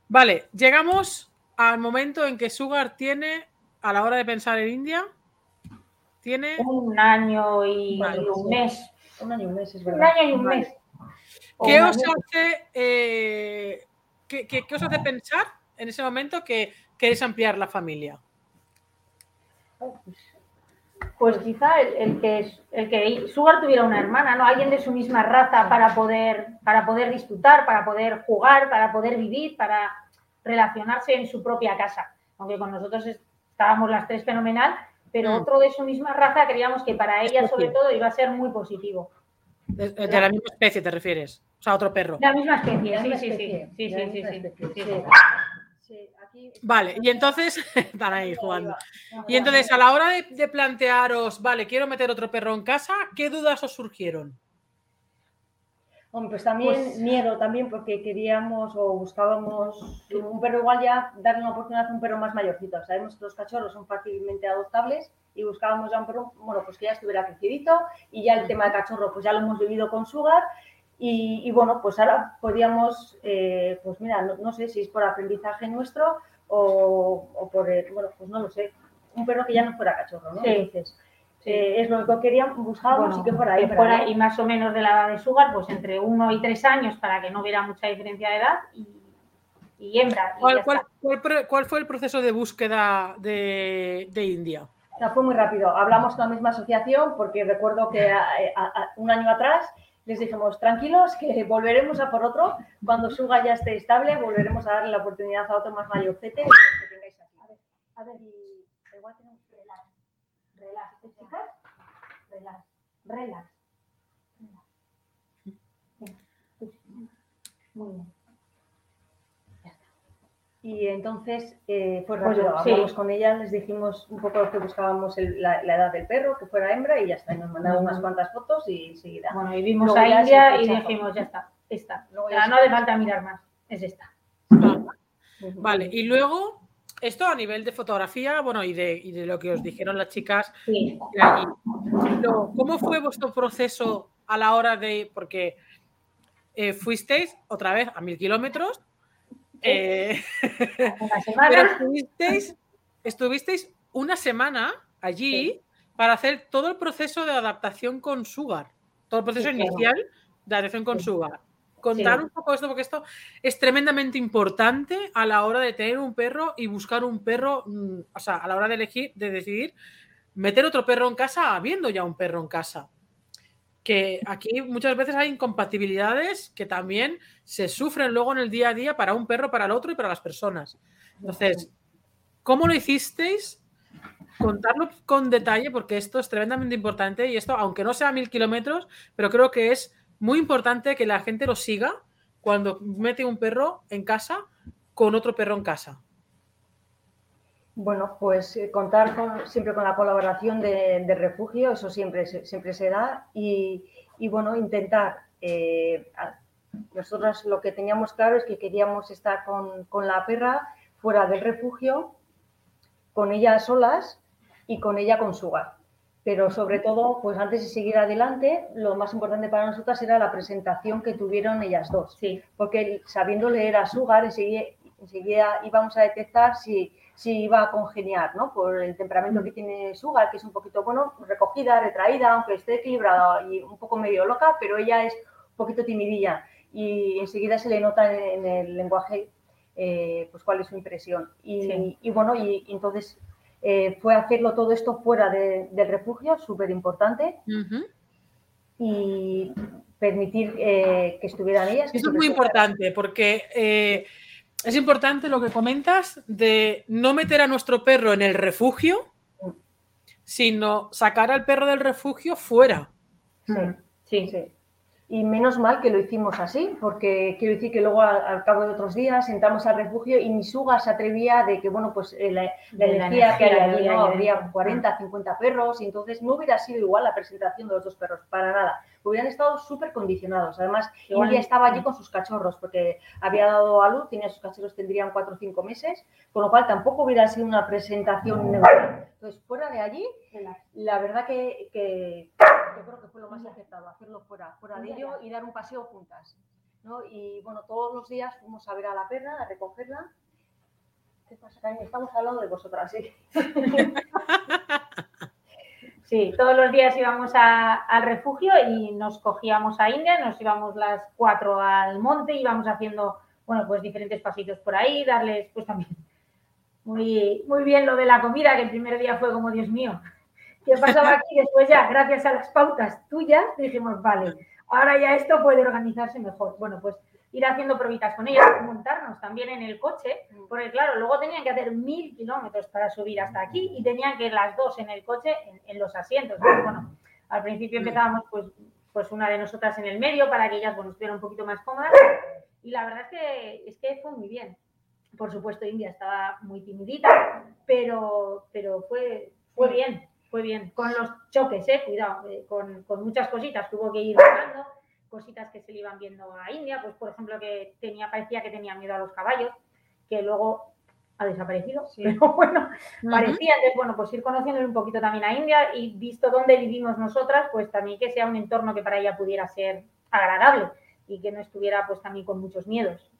Vale, llegamos al momento en que Sugar tiene, a la hora de pensar en India, tiene. Un año y un mes. Un año y un mes, es verdad. Un año y un mes. ¿Qué os, hace, eh, qué, qué os hace pensar en ese momento que queréis ampliar la familia? Pues quizá el, que, el que Sugar tuviera una hermana, ¿no? Alguien de su misma raza para poder, para poder disfrutar, para poder jugar, para poder vivir, para relacionarse en su propia casa. Aunque con nosotros estábamos las tres fenomenal, pero mm. otro de su misma raza creíamos que para ella sobre todo iba a ser muy positivo. De, la misma especie te refieres, o sea, otro perro. De la misma especie, sí, sí, sí, sí, sí, sí, sí, Vale, y entonces <laughs> <laughs> están ahí jugando. Y entonces, a la hora de, plantearos, vale, quiero meter otro perro en casa, ¿qué dudas os surgieron? pues también miedo también porque queríamos o buscábamos un perro igual ya darle una oportunidad a un perro más mayorcito. Sabemos que los cachorros son fácilmente adoptables y buscábamos ya un perro, bueno, pues que ya estuviera crecidito y ya el tema de cachorro pues ya lo hemos vivido con Sugar y, bueno, pues ahora podíamos, eh, pues mira, no, sé si es por aprendizaje nuestro o, por, bueno, pues no lo sé, un perro que ya no fuera cachorro, ¿no? Entonces, eh, es lo que queríamos, buscábamos y que fuera ahí. fuera, y más o menos de la edad de Sugar, pues entre uno y tres años para que no hubiera mucha diferencia de edad y, hembra. ¿Cuál, fue el proceso de búsqueda de, India? fue muy rápido. Hablamos con la misma asociación porque recuerdo que un año atrás les dijimos, tranquilos, que volveremos a por otro. Cuando Suga ya esté estable, volveremos a darle la oportunidad a otro más mayorcete que tengáis aquí. A ver, a ver, y igual tenemos relax. Relax, chicas. Relax, relax. Muy bien. Y entonces eh, pues rápido, hablamos con ella, les dijimos un poco lo que buscábamos la, edad del perro, que fuera hembra, y ya está. Y nos mandaron unas cuantas fotos y enseguida. Bueno, y vimos a India y dijimos, ya está, esta. no hace falta mirar más, es esta. Vale, y luego, esto a nivel de fotografía, bueno, y de, y de lo que os dijeron las chicas sí. ¿Cómo fue vuestro proceso a la hora de, porque eh, fuisteis otra vez a mil kilómetros, eh, <laughs> <laughs> estuvisteis, una semana allí para hacer todo el proceso de adaptación con Sugar, todo el proceso inicial de adaptación con Sugar. Contar un poco esto, porque esto es tremendamente importante a la hora de tener un perro y buscar un perro, mm, o sea, a la hora de elegir, de decidir meter otro perro en casa habiendo ya un perro en casa que aquí muchas veces hay incompatibilidades que también se sufren luego en el día a día para un perro, para el otro y para las personas. Entonces, ¿cómo lo hicisteis? Contarlo con detalle porque esto es tremendamente importante y esto, aunque no sea mil kilómetros, pero creo que es muy importante que la gente lo siga cuando mete un perro en casa con otro perro en casa. Bueno, pues eh, contar siempre con la colaboración de, refugio, eso siempre, siempre se da. Y, bueno, intentar. Eh, nosotros lo que teníamos claro es que queríamos estar con, la perra fuera del refugio, con ella solas y con ella con Sugar. Pero sobre todo, pues antes de seguir adelante, lo más importante para nosotras era la presentación que tuvieron ellas dos. Sí. Porque sabiendo leer a Sugar, enseguida, enseguida íbamos a detectar si si iba a congeniar, ¿no? Por el temperamento que tiene Sugar, que es un poquito, bueno, recogida, retraída, aunque esté equilibrada y un poco medio loca, pero ella es un poquito timidilla y enseguida se le nota en, el lenguaje eh, pues cuál es su impresión. Y, bueno, y, entonces eh, fue hacerlo todo esto fuera del refugio, súper importante. Y permitir eh, que estuvieran ellas. Eso es muy importante porque es importante lo que comentas de no meter a nuestro perro en el refugio, sino sacar al perro del refugio fuera. Sí, sí. Y menos mal que lo hicimos así, porque quiero decir que luego al, cabo de otros días entramos al refugio y mi suga se atrevía de que, bueno, pues eh, la, energía, que hay allí, ¿no? Habría 40, 50 perros y entonces no hubiera sido igual la presentación de los dos perros, para nada hubieran estado súper condicionados. Además, India estaba allí con sus cachorros, porque había dado a luz, tenía sus cachorros, tendrían cuatro o cinco meses, con lo cual tampoco hubiera sido una presentación neutral. Entonces, fuera de allí, la verdad que, yo creo que fue lo más acertado, hacerlo fuera, fuera de ello y dar un paseo juntas. ¿no? Y bueno, todos los días fuimos a ver a la perra, a recogerla. ¿Qué pasa, Estamos al lado de vosotras, sí. <laughs> Sí, todos los días íbamos al refugio y nos cogíamos a India, nos íbamos las cuatro al monte, íbamos haciendo, bueno, pues diferentes pasitos por ahí, darles, pues también, muy, muy bien lo de la comida, que el primer día fue como, Dios mío, ¿qué pasaba aquí? Después ya, gracias a las pautas tuyas, dijimos, vale, ahora ya esto puede organizarse mejor. Bueno, pues ir haciendo probitas con ellas, montarnos también en el coche, porque claro, luego tenían que hacer mil kilómetros para subir hasta aquí y tenían que ir las dos en el coche en, los asientos. bueno, al principio empezábamos pues, pues una de nosotras en el medio para que ellas bueno, estuvieran un poquito más cómodas y la verdad es que, es que fue muy bien. Por supuesto, India estaba muy timidita, pero, pero fue, fue bien, fue bien. Con los choques, eh, cuidado, eh, con, con, muchas cositas, tuvo que ir bajando cositas que se le iban viendo a India, pues por ejemplo que tenía, parecía que tenía miedo a los caballos, que luego ha desaparecido, <laughs> pero bueno, parecía, entonces bueno, pues ir conociendo un poquito también a India y visto dónde vivimos nosotras, pues también que sea un entorno que para ella pudiera ser agradable y que no estuviera pues también con muchos miedos.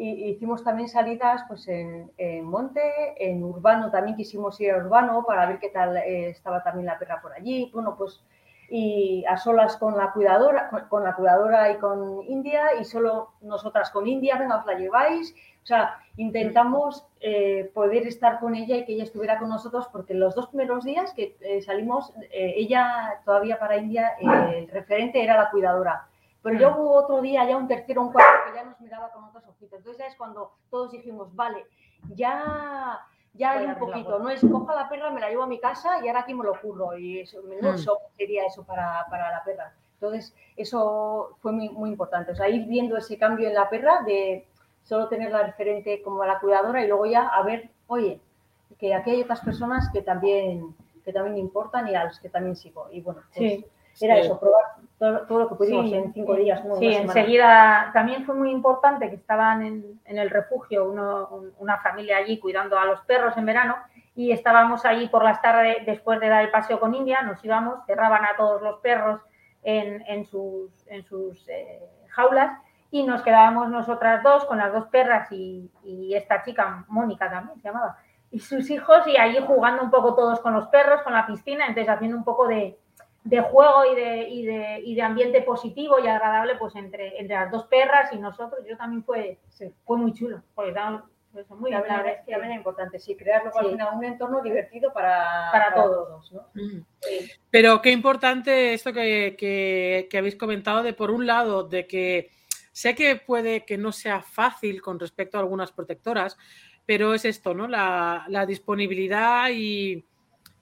Y hicimos también salidas pues en, monte, en urbano también quisimos ir a urbano para ver qué tal eh, estaba también la perra por allí. Bueno, pues y a solas con la cuidadora, con, la cuidadora y con India y solo nosotras con India, venga, os la lleváis. O sea, intentamos eh, poder estar con ella y que ella estuviera con nosotros porque los dos primeros días que eh, salimos, ella todavía para India, el referente era la cuidadora pero ya hubo otro día, ya un tercero, un cuarto, que ya nos miraba con otros ojitos. Entonces ya es cuando todos dijimos, vale, ya, ya hay un poquito, no es coja la perra, me la llevo a mi casa y ahora aquí me lo curro. Y eso, no mm. sería eso para, para, la perra. Entonces, eso fue muy, muy importante. O sea, ir viendo ese cambio en la perra de solo tener la referente como la cuidadora y luego ya a ver, oye, que aquí hay otras personas que también, que también importan y a los que también sigo. Y bueno, pues, era eso, probar todo, lo que pudimos en cinco días. sí, enseguida también fue muy importante que estaban en, el refugio una familia allí cuidando a los perros en verano y estábamos allí por las tardes después de dar el paseo con India, nos íbamos, cerraban a todos los perros en, sus, en sus eh, jaulas y nos quedábamos nosotras dos con las dos perras y, y esta chica, Mónica también se llamaba, y sus hijos y allí jugando un poco todos con los perros, con la piscina, entonces haciendo un poco de, de juego y de, y de, y de, ambiente positivo y agradable pues entre, entre las dos perras y nosotros. Yo también fue, fue muy chulo, porque pues, muy también, es que también es importante, sí, crear un entorno divertido para, para, todos. Mm. Pero qué importante esto que, que, que habéis comentado de, por un lado, de que sé que puede que no sea fácil con respecto a algunas protectoras, pero es esto, ¿no? La, la disponibilidad y,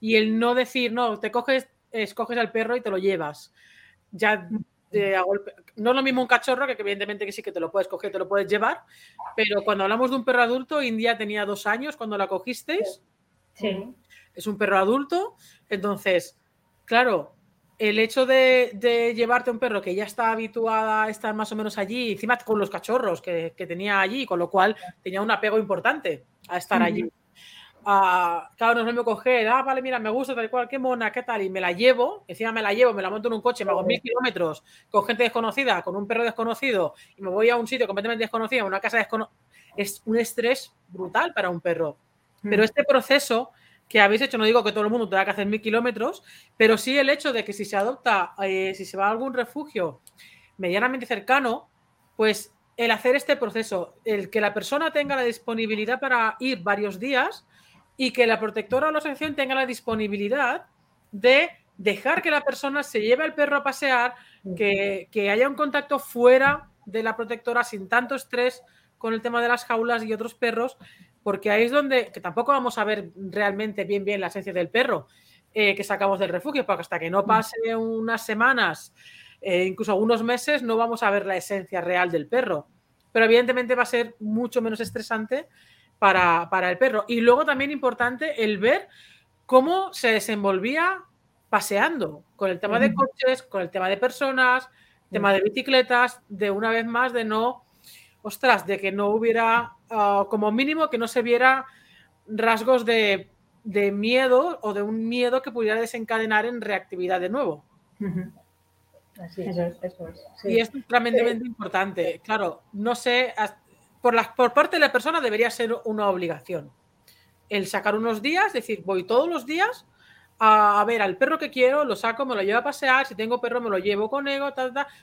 y el no decir, no, te coges escoges al perro y te lo llevas. Ya no es lo mismo un cachorro, que evidentemente que sí que te lo puedes coger, te lo puedes llevar, pero cuando hablamos de un perro adulto, India tenía dos años cuando la cogisteis. Sí. Es un perro adulto, entonces, claro, el hecho de, llevarte un perro que ya está habituada a estar más o menos allí, encima con los cachorros que, tenía allí, con lo cual tenía un apego importante a estar allí claro, no es lo mismo coger, ah, vale, mira, me gusta tal cual, qué mona, qué tal, y me la llevo, encima me la llevo, me la monto en un coche, me hago mil kilómetros con gente desconocida, con un perro desconocido, y me voy a un sitio completamente desconocido, a una casa desconocida, es un estrés brutal para un perro. Pero mm. este proceso que habéis hecho, no digo que todo el mundo tenga que hacer mil kilómetros, pero sí el hecho de que si se adopta, eh, si se va a algún refugio medianamente cercano, pues el hacer este proceso, el que la persona tenga la disponibilidad para ir varios días, y que la protectora o la asociación tenga la disponibilidad de dejar que la persona se lleve al perro a pasear, que, haya un contacto fuera de la protectora sin tanto estrés con el tema de las jaulas y otros perros, porque ahí es donde, que tampoco vamos a ver realmente bien bien la esencia del perro eh, que sacamos del refugio, porque hasta que no pase unas semanas, eh, incluso algunos meses, no vamos a ver la esencia real del perro. Pero evidentemente va a ser mucho menos estresante para, el perro. Y luego también importante el ver cómo se desenvolvía paseando, con el tema de coches, con el tema de personas, tema de bicicletas, de una vez más de no, ostras, de que no hubiera, ah, como mínimo, que no se viera rasgos de, miedo o de un miedo que pudiera desencadenar en reactividad de nuevo. Así es, eso es. Y es tremendamente importante. Claro, no sé, por, parte de la persona debería ser una obligación. El sacar unos días, decir, voy todos los días a, ver al perro que quiero, lo saco, me lo llevo a pasear, si tengo perro me lo llevo con ego,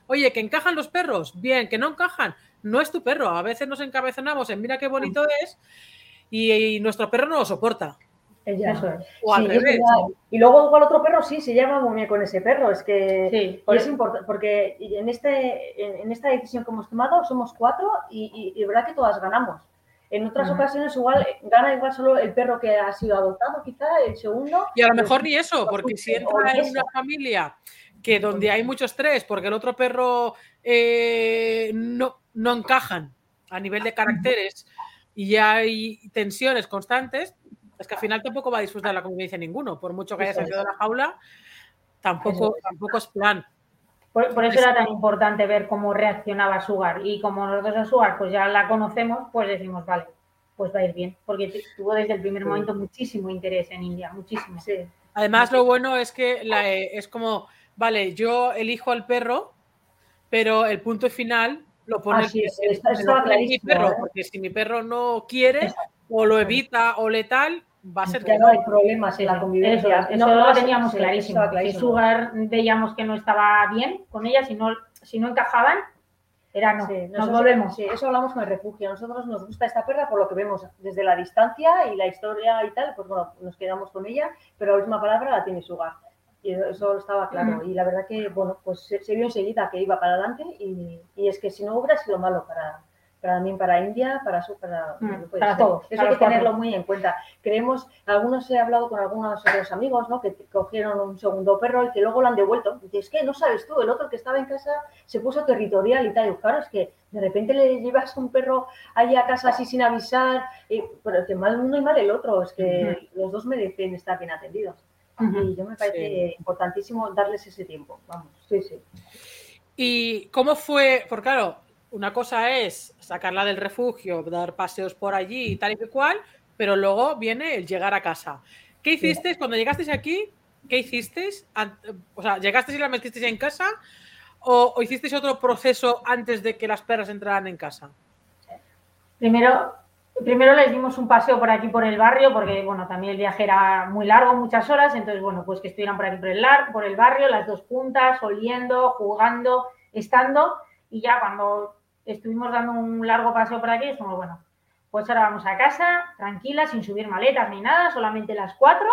Oye, que encajan los perros, bien, que no encajan, no es tu perro. A veces nos encabezonamos en mira qué bonito es y, nuestro perro no lo soporta. Eso es. O al revés. Y luego igual otro perro sí se llama muy bien con ese perro. Es que es importante, porque en, este, en, esta decisión que hemos tomado somos cuatro y, y, verdad que todas ganamos. En otras ocasiones igual gana igual solo el perro que ha sido adoptado, quizá el segundo. Y a lo mejor ni eso, porque si entra en una familia que donde hay mucho estrés, porque el otro perro eh, no, no encajan a nivel de caracteres y hay tensiones constantes, es que al final tampoco va a disfrutar de la convivencia ninguno, por mucho que haya salido de la jaula, tampoco, tampoco es plan. Por, eso era tan importante ver cómo reaccionaba Sugar. Y como nosotros a Sugar pues ya la conocemos, pues decimos, vale, pues va a ir bien. Porque tuvo desde el primer momento muchísimo interés en India, muchísimo. Además, lo bueno es que la, es como, vale, yo elijo al perro, pero el punto final lo pone mi perro, ¿eh? porque si mi perro no quiere o lo evita o letal, va a ser que no hay problemas en la convivencia. Eso, lo teníamos clarísimo. Si Sugar veíamos que no estaba bien con ella, si no, si no encajaban, era no. nos volvemos. Sí, eso hablamos con el refugio. A nosotros nos gusta esta perra por lo que vemos desde la distancia y la historia y tal, pues bueno, nos quedamos con ella, pero la última palabra la tiene Sugar. Y eso estaba claro. Y la verdad que, bueno, pues se, vio enseguida que iba para adelante y, y es que si no hubiera sido malo para, para mí, para India, para, para, mm, para todos. Eso hay que tenerlo muy en cuenta. Creemos, algunos he hablado con algunos de los amigos, ¿no? Que cogieron un segundo perro y que luego lo han devuelto. Y es que no sabes tú, el otro que estaba en casa se puso territorial y tal. Y claro, es que de repente le llevas un perro ahí a casa así sin avisar, y, pero que mal uno y mal el otro. Es que los dos merecen estar bien atendidos. Y yo me parece importantísimo darles ese tiempo. Vamos, sí, sí. ¿Y cómo fue? Porque claro, una cosa es sacarla del refugio, dar paseos por allí y tal y cual, pero luego viene el llegar a casa. ¿Qué hiciste cuando llegasteis aquí? ¿Qué hicisteis? O sea, ¿llegasteis y la metisteis en casa? ¿O, hicisteis otro proceso antes de que las perras entraran en casa? Primero, primero les dimos un paseo por aquí por el barrio, porque bueno, también el viaje era muy largo, muchas horas, entonces bueno, pues que estuvieran por aquí por el, por el barrio, las dos puntas, oliendo, jugando, estando, y ya cuando estuvimos dando un largo paseo por aquí y dijimos, bueno, pues ahora vamos a casa, tranquila, sin subir maletas ni nada, solamente las cuatro,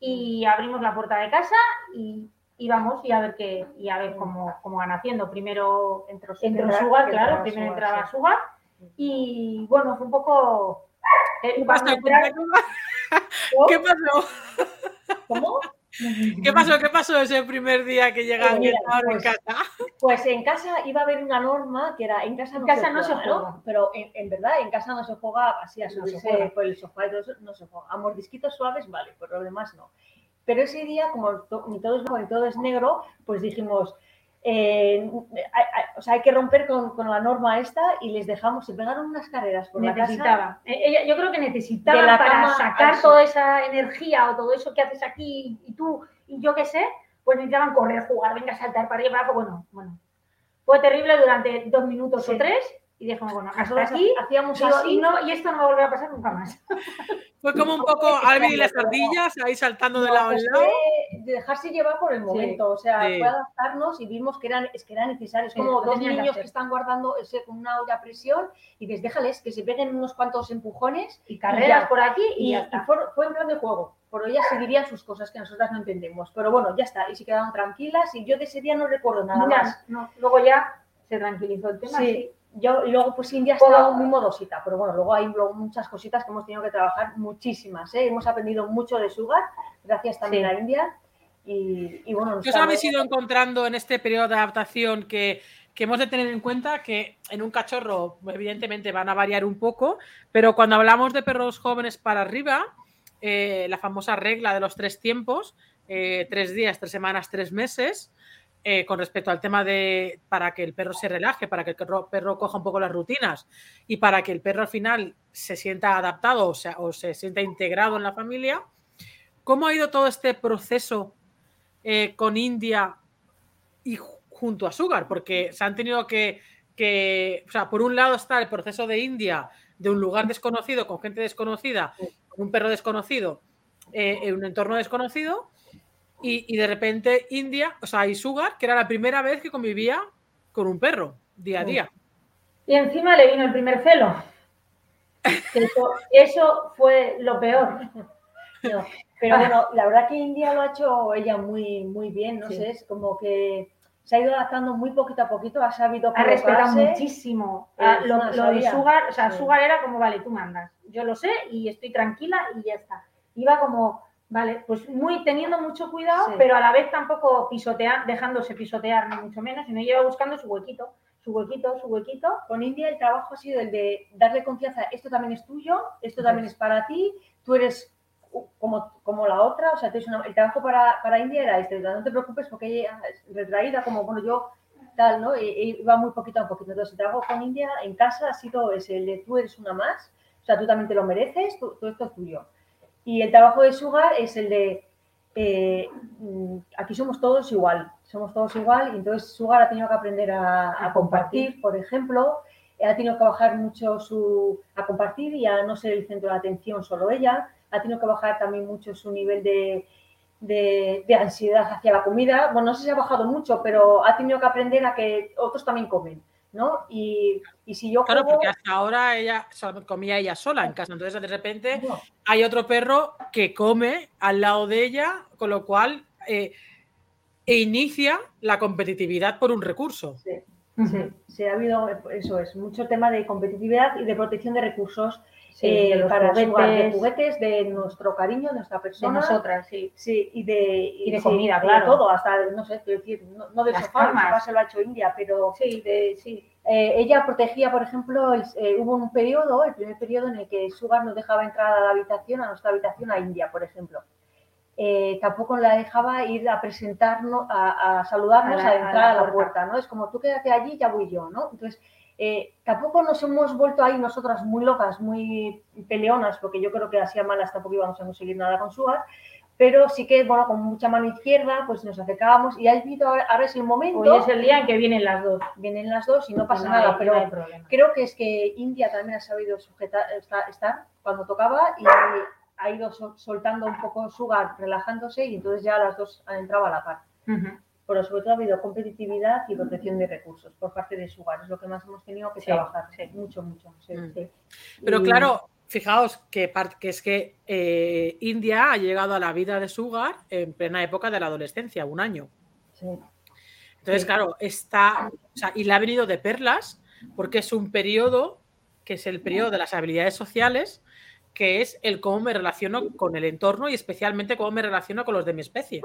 y abrimos la puerta de casa y, vamos y a ver qué, y a ver cómo, cómo van haciendo. Primero entró, entró Sugar, claro, primero entraba Sugar, y bueno, fue un poco... Eh, ¿Qué pasó? <laughs> ¿Qué pasó? ¿Cómo? ¿Qué pasó? ¿Qué pasó ese primer día que llegaron pues, en casa? Pues en casa iba a haber una norma que era en casa no, se, juega, Pero en, verdad en casa no se juega así a subirse por el sofá y todo eso, no se juega. A mordisquitos suaves, vale, por lo demás no. Pero ese día, como ni todo es ni todo es negro, pues dijimos, eh, o sea, hay que romper con, la norma esta y les dejamos, se pegaron unas carreras por necesitaba. la casa. Eh, ella, yo creo que necesitaba para sacar toda esa energía o todo eso que haces aquí y tú y yo qué sé, pues necesitaban correr, jugar, venga, saltar para arriba, bueno, bueno. Fue terrible durante dos minutos o tres y dijimos, bueno, hasta aquí hacíamos así. Y, no, y esto no va a volver a pasar nunca más. <laughs> Fue como un poco Alvin y las ardillas ahí saltando de lado en lado. De dejarse llevar por el momento, o sea, fue adaptarnos y vimos que eran, es que era necesario. Es como dos niños que, están guardando ese, con una olla a presión y dices, déjales que se peguen unos cuantos empujones y carreras por aquí y, fue, en plan de juego. Por ellas seguirían sus cosas que nosotras no entendemos. Pero bueno, ya está. Y se quedaron tranquilas y yo de ese día no recuerdo nada más. luego ya se tranquilizó el tema. Sí, yo luego pues India ha estado muy modosita, pero bueno, luego hay muchas cositas que hemos tenido que trabajar, muchísimas, ¿eh? hemos aprendido mucho de Sugar, gracias también a India. Y, bueno, ¿qué os habéis ido encontrando en este periodo de adaptación que, hemos de tener en cuenta que en un cachorro, evidentemente, van a variar un poco, pero cuando hablamos de perros jóvenes para arriba, eh, la famosa regla de los tres tiempos, eh, tres días, tres semanas, tres meses, eh, con respecto al tema de para que el perro se relaje, para que el perro, coja un poco las rutinas y para que el perro al final se sienta adaptado o, sea, o se sienta integrado en la familia. ¿Cómo ha ido todo este proceso eh, con India y junto a Sugar? Porque se han tenido que, que, o sea, por un lado está el proceso de India, de un lugar desconocido, con gente desconocida, con un perro desconocido, eh, en un entorno desconocido, y, de repente India, o sea, y Sugar, que era la primera vez que convivía con un perro día a día. Y encima le vino el primer celo. Eso, fue lo peor. pero bueno, la verdad que India lo ha hecho ella muy, muy bien, no sé, es como que se ha ido adaptando muy poquito a poquito, ha sabido Ha respetado muchísimo lo, de Sugar, o sea, Sugar era como, vale, tú mandas, yo lo sé y estoy tranquila y ya está. Iba como, Vale, pues muy teniendo mucho cuidado, pero a la vez tampoco pisotear, dejándose pisotear, ni mucho menos, sino lleva buscando su huequito, su huequito, su huequito. Con India el trabajo ha sido el de darle confianza, esto también es tuyo, esto también es para ti, tú eres como, como la otra, o sea, el trabajo para, para, India era este, no te preocupes porque ella es retraída, como, bueno, yo tal, ¿no? Y, va muy poquito a poquito. Entonces, el trabajo con India en casa ha sido ese, el de tú eres una más, o sea, tú también te lo mereces, todo esto es tuyo. Y el trabajo de Sugar es el de, eh, mm, aquí somos todos igual, somos todos igual, y entonces Sugar ha tenido que aprender a, a compartir, por ejemplo, ha tenido que bajar mucho su, a compartir y a no ser el centro de atención solo ella, ha tenido que bajar también mucho su nivel de, de, ansiedad hacia la comida. Bueno, no sé si ha bajado mucho, pero ha tenido que aprender a que otros también comen. ¿No? Y, y si yo Claro, porque hasta ahora ella comía ella sola en casa, entonces de repente hay otro perro que come al lado de ella, con lo cual eh, e inicia la competitividad por un recurso. Sí. Sí, ha habido, eso es, mucho tema de competitividad y de protección de recursos eh, para juguetes. de juguetes, de nuestro cariño, de nuestra persona. De nosotras, sí. Sí, y de, y de comida, claro. todo, hasta, no sé, decir, no, no de Las sofá, sofá se lo ha hecho India, pero sí, de, sí. Eh, ella protegía, por ejemplo, eh, hubo un periodo, el primer periodo en el que Sugar nos dejaba entrar a la habitación, a nuestra habitación, a India, por ejemplo. Tampoco la dejaba ir a presentarnos, a, saludarnos, a, entrar a la, puerta, ¿no? Es como tú quédate allí, ya voy yo, ¿no? Entonces, eh, tampoco nos hemos vuelto ahí nosotras muy locas, muy peleonas, porque yo creo que hacía malas tampoco íbamos a conseguir nada con Suar, pero sí que, bueno, con mucha mano izquierda, pues nos acercábamos y ha habido, ahora es el momento. Hoy es el día en que vienen las dos. Vienen las dos y no pasa nada, pero creo que es que India también ha sabido sujetar, estar cuando tocaba y ha ido soltando un poco Sugar, relajándose y entonces ya las dos han entrado a la par. Pero sobre todo ha habido competitividad y protección de recursos por parte de Sugar, es lo que más hemos tenido que trabajar, mucho, mucho. Mm. Pero claro, fijaos que, que es que eh, India ha llegado a la vida de Sugar en plena época de la adolescencia, un año. Entonces, claro, está, y le ha venido de perlas porque es un periodo que es el periodo de las habilidades sociales que es el cómo me relaciono con el entorno y especialmente cómo me relaciono con los de mi especie.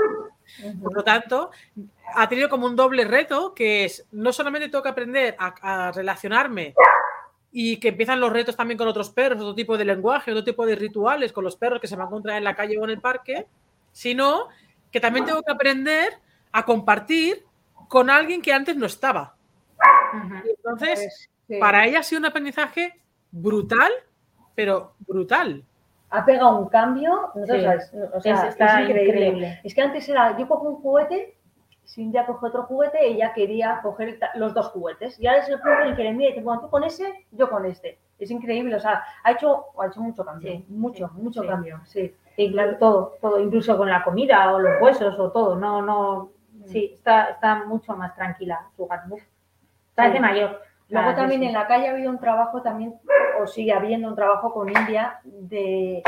Por lo tanto, ha tenido como un doble reto que es, no solamente tengo que aprender a, relacionarme y que empiezan los retos también con otros perros, otro tipo de lenguaje, otro tipo de rituales con los perros que se me encuentran en la calle o en el parque, sino que también tengo que aprender a compartir con alguien que antes no estaba. Entonces, pues, para ella ha sido un aprendizaje brutal pero brutal. Ha pegado un cambio, no sabes, o sea, es, increíble. Es que antes era, yo cojo un juguete, día cojo otro juguete, ella quería coger los dos juguetes. Y ahora es el punto en el que le dice, bueno, tú con ese, yo con este. Es increíble, o sea, ha hecho, ha hecho mucho cambio, mucho, mucho cambio, sí. Y claro, todo, todo, incluso con la comida o los huesos o todo, no, no, sí, está, está mucho más tranquila su gato. Parece mayor. Luego también en la calle ha habido un trabajo también, o sigue habiendo un trabajo con India de,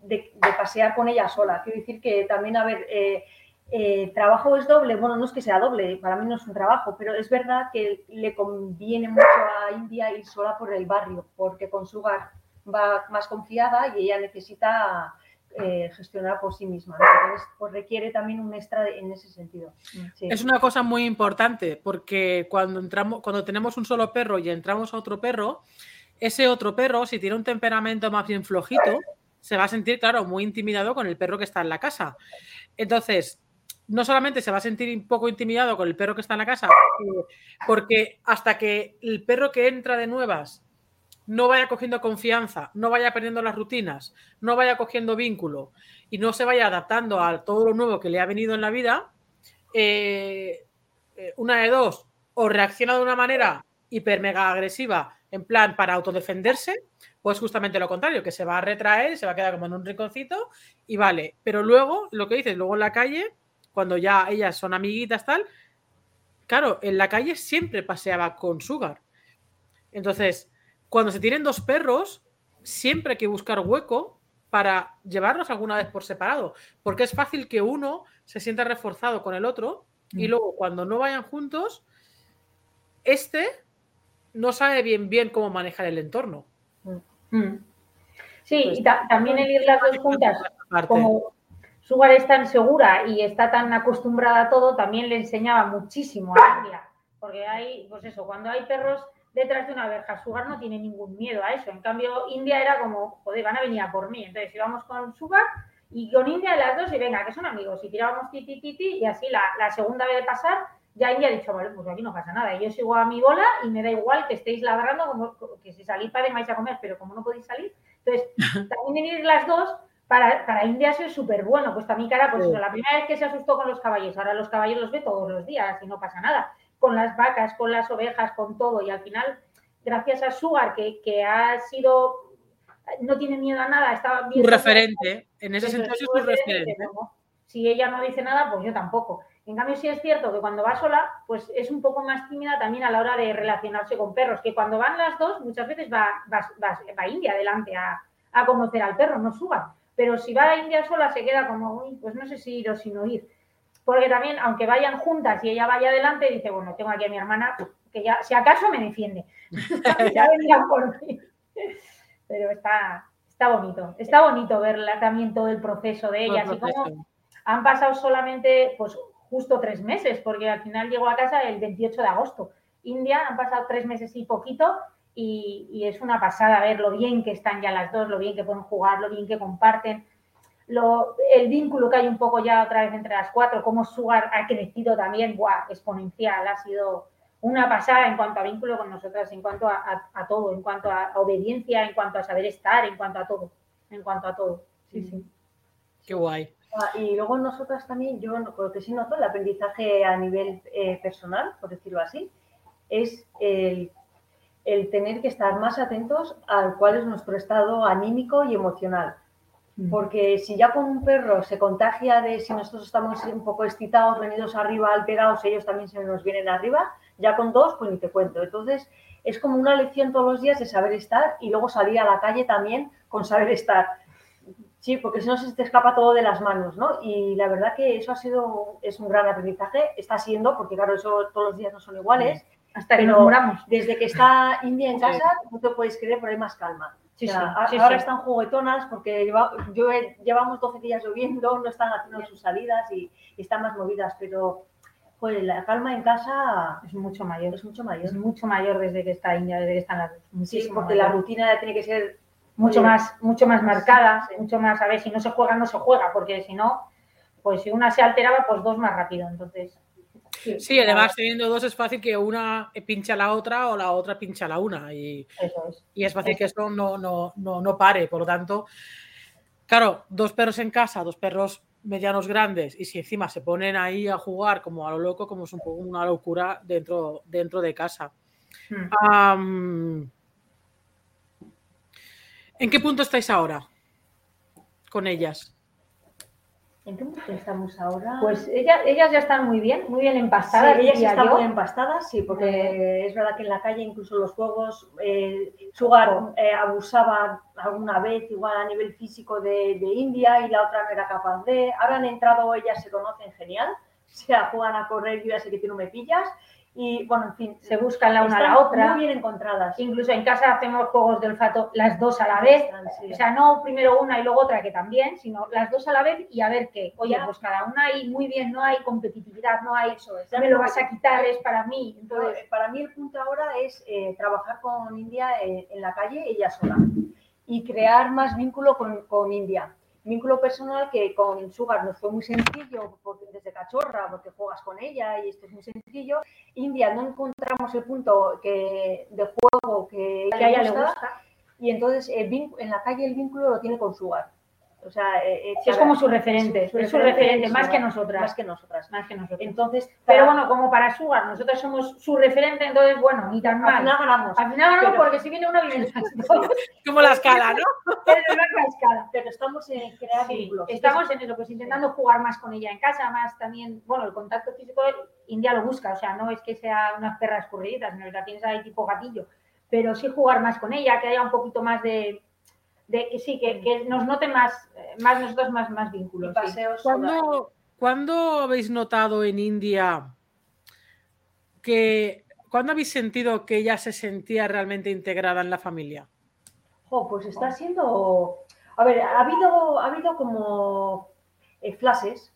de, pasear con ella sola. Quiero decir que también, a ver, eh, eh, trabajo es doble, bueno, no es que sea doble, para mí no es un trabajo, pero es verdad que le conviene mucho a India ir sola por el barrio, porque con su hogar va más confiada y ella necesita eh, gestionar por sí misma. Entonces, pues requiere también un extra en ese sentido. Es una cosa muy importante porque cuando entramos, cuando tenemos un solo perro y entramos a otro perro, ese otro perro, si tiene un temperamento más bien flojito, se va a sentir, claro, muy intimidado con el perro que está en la casa. Entonces, no solamente se va a sentir un poco intimidado con el perro que está en la casa, eh, porque hasta que el perro que entra de nuevas no vaya cogiendo confianza, no vaya perdiendo las rutinas, no vaya cogiendo vínculo y no se vaya adaptando a todo lo nuevo que le ha venido en la vida, eh, eh, una de dos, o reacciona de una manera hiper mega agresiva, en plan para autodefenderse, pues justamente lo contrario, que se va a retraer, se va a quedar como en un rinconcito y vale. Pero luego, lo que dices, luego en la calle, cuando ya ellas son amiguitas, tal, claro, en la calle siempre paseaba con Sugar. Entonces, cuando se tienen dos perros, siempre hay que buscar hueco para llevarlos alguna vez por separado, porque es fácil que uno se sienta reforzado con el otro y mm. luego cuando no vayan juntos, este no sabe bien bien cómo manejar el entorno. Mm. Mm. Sí, pues y también el ir las dos juntas, como Sugar es tan segura y está tan acostumbrada a todo, también le enseñaba muchísimo a ella, porque hay, pues eso, cuando hay perros detrás de una verja. Sugar no tiene ningún miedo a eso. En cambio, India era como, joder, van a venir a por mí. Entonces íbamos con Sugar y con India las dos y venga, que son amigos. Y tirábamos titi titi y así la, la segunda vez de pasar, ya India ha dicho, vale, pues aquí no pasa nada. Y yo sigo a mi bola y me da igual que estéis ladrando, como que si salís para vais a comer, pero como no podéis salir. Entonces, <laughs> también venir las dos para, para India sido súper bueno. Pues también, cara, pues la primera vez que se asustó con los caballos, ahora los caballos los ve todos los días y no pasa nada con las vacas, con las ovejas, con todo. Y al final, gracias a Sugar, que, que ha sido, no tiene miedo a nada, está bien. Un referente, en ese sentido es un referente. Si ella no dice nada, pues yo tampoco. En cambio, sí es cierto que cuando va sola, pues es un poco más tímida también a la hora de relacionarse con perros, que cuando van las dos, muchas veces va, va, va, India adelante a, a, conocer al perro, no suba. Pero si va a India sola, se queda como, uy, pues no sé si ir o si no ir porque también, aunque vayan juntas y ella vaya adelante, dice, bueno, tengo aquí a mi hermana, que ya, si acaso me defiende, <laughs> ya por mí. Pero está, está bonito, está bonito verla también todo el proceso de ella, así como han pasado solamente, pues justo tres meses, porque al final llegó a casa el 28 de agosto. India han pasado tres meses y poquito y, y, es una pasada ver lo bien que están ya las dos, lo bien que pueden jugar, lo bien que comparten el vínculo que hay un poco ya otra vez entre las cuatro, cómo Sugar ha crecido también, ¡buah! exponencial, ha sido una pasada en cuanto a vínculo con nosotras, en cuanto a, todo, en cuanto a, obediencia, en cuanto a saber estar, en cuanto a todo, en cuanto a todo. Sí, sí. Qué guay. Ah, y luego nosotras también, yo lo que sí noto, el aprendizaje a nivel eh, personal, por decirlo así, es el, el tener que estar más atentos al cuál es nuestro estado anímico y emocional. Porque si ya con un perro se contagia de si nosotros estamos un poco excitados, venidos arriba, alterados, ellos también se nos vienen arriba, ya con dos, pues ni te cuento. Entonces, es como una lección todos los días de saber estar y luego salir a la calle también con saber estar. Sí, porque si no se te escapa todo de las manos, ¿no? Y la verdad que eso ha sido, es un gran aprendizaje, está siendo, porque claro, eso todos los días no son iguales. Hasta que nos moramos. Desde que está India en casa, no te puedes creer, pero hay más calma Sí, sí, ahora están juguetonas porque yo llevamos 12 días lloviendo, no están haciendo sus salidas y, están más movidas, pero pues, la calma en casa es mucho mayor. Es mucho mayor. Es mucho mayor desde que está India, desde que están las dos. Sí, porque la rutina tiene que ser mucho más, mucho más marcada, mucho más, a ver, si no se juega, no se juega, porque si no, pues si una se alteraba, pues dos más rápido. Entonces, Sí, además teniendo dos es fácil que una pincha a la otra o la otra pincha a la una. Y, es. y es fácil que esto no, no, no, no pare. Por lo tanto, claro, dos perros en casa, dos perros medianos grandes, y si encima se ponen ahí a jugar como a lo loco, como es un poco una locura dentro, dentro de casa. Hmm. ¿En qué punto estáis ahora con ellas? ¿En qué punto estamos ahora? Pues ellas, ellas ya están muy bien, muy bien empastadas. Sí, ellas están muy empastadas, sí, porque es verdad que en la calle incluso los juegos, eh, Sugar eh, abusaba alguna vez igual a nivel físico de, de, India y la otra no era capaz de. Ahora han entrado, ellas se conocen genial, <laughs> o sea, juegan a correr, yo ya sé que tú no me pillas, y bueno, en fin, se buscan la una a la otra. Muy bien encontradas. Incluso en casa hacemos juegos de olfato las dos a la vez. O sea, no primero una y luego otra que también, sino las dos a la vez y a ver qué. Oye, pues cada una y muy bien, no hay competitividad, no hay eso. Ya me lo vas a quitar, es para mí. Entonces, para mí el punto ahora es eh, trabajar con India eh, en la calle ella sola y crear más vínculo con, con India vínculo personal que con Sugar nos fue muy sencillo porque desde cachorra, porque juegas con ella y esto es muy sencillo. India no encontramos el punto que, de juego que, a ella le gusta, y entonces en la calle el vínculo lo tiene con Sugar. O sea, eh, eh, es como su referente, es su referente, más que nosotras. Más que nosotras. Más que nosotras. Entonces, pero bueno, como para Sugar, nosotros somos su referente, entonces bueno, ni tan mal. Al final ganamos. Al final ganamos porque si viene uno, viene <laughs> Como la escala, ¿no? <laughs> Pero la escala. Pero estamos en crear vínculos. Estamos en eso, pues intentando jugar más con ella en casa, más también, bueno, el contacto físico, India lo busca, o sea, no es que sea unas perras escurriditas, no la tienes ahí tipo gatillo, pero sí jugar más con ella, que haya un poquito más de de que sí, que, nos noten más, eh, más nosotros más, más vínculos. ¿Cuándo, habéis notado en India que, cuándo habéis sentido que ella se sentía realmente integrada en la familia? pues está siendo, a ver, ha habido, ha habido como eh, flashes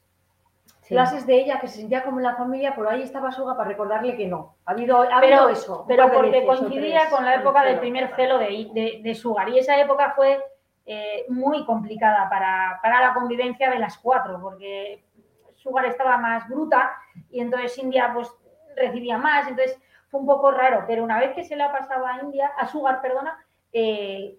clases de ella que se sentía como en la familia, por ahí estaba Suga para recordarle que no. Ha habido, ha habido eso. Pero porque coincidía con la época del primer celo de, de, de, Sugar. Y esa época fue eh, muy complicada para, para, la convivencia de las cuatro, porque Sugar estaba más bruta y entonces India pues recibía más. Entonces fue un poco raro. Pero una vez que se le ha pasado a India, a Sugar, perdona, eh,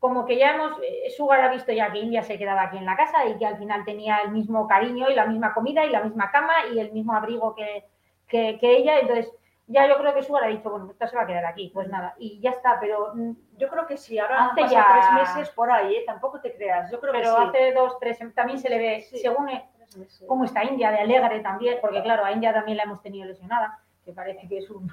como que ya hemos, eh, Sugar ha visto ya que India se quedaba aquí en la casa y que al final tenía el mismo cariño y la misma comida y la misma cama y el mismo abrigo que, que, ella, entonces ya yo creo que Sugar ha dicho, bueno, esta se va a quedar aquí, pues nada, y ya está, pero mm, yo creo que sí, ahora hace ya tres meses por ahí, ¿eh? tampoco te creas, yo creo pero que sí. hace dos, tres, también se le ve, según cómo está India, de alegre también, porque claro, a India también la hemos tenido lesionada, que parece que es un,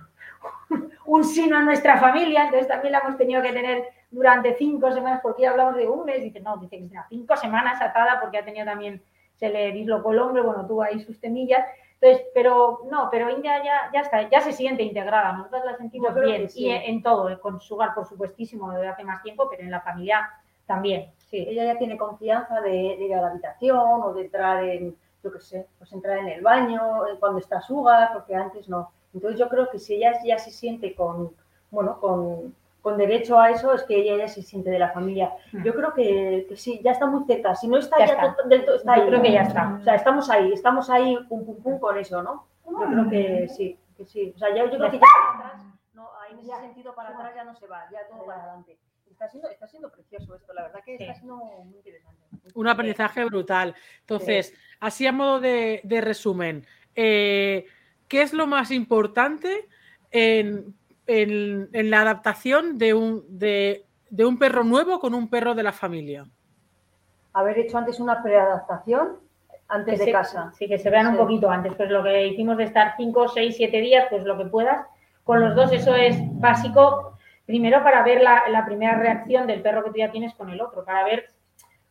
<laughs> un sino en nuestra familia, entonces también la hemos tenido que tener durante cinco semanas, porque ya hablamos de un mes, dice, no, dice que será cinco semanas atada porque ha tenido también, se le dislocó el hombro, bueno, tuvo ahí sus temillas, entonces, pero no, pero India ya, ya está, ya se siente integrada, nosotros la sentimos bien, y en todo, con Sugar por supuestísimo desde hace más tiempo, pero en la familia también, sí. Ella ya tiene confianza de, ir a la habitación o de entrar en, yo qué sé, pues entrar en el baño cuando está Sugar, porque antes no. Entonces yo creo que si ella ya se siente con, bueno, con, con derecho a eso, es que ella ya se siente de la familia. Mm. Yo creo que, que sí, ya está muy cerca. Si no está ya, está. del todo, está ahí. creo que ya está. O sea, estamos ahí, estamos ahí pum pum pum con eso, ¿no? Yo creo que sí, que sí. O sea, yo, yo creo que ya atrás, no, en ese sentido para atrás ya no se va, ya todo para adelante. Está siendo, está siendo precioso esto, la verdad que está siendo muy interesante. Un aprendizaje brutal. Entonces, así a modo de, de resumen, eh, ¿qué es lo más importante en, en, en la adaptación de un, de, de, un perro nuevo con un perro de la familia? Haber hecho antes una preadaptación antes que de se, casa. Sí, que se vean sí. un poquito antes. Pues lo que hicimos de estar 5, 6, 7 días, pues lo que puedas. Con los dos eso es básico. Primero para ver la, la primera reacción del perro que tú ya tienes con el otro, para ver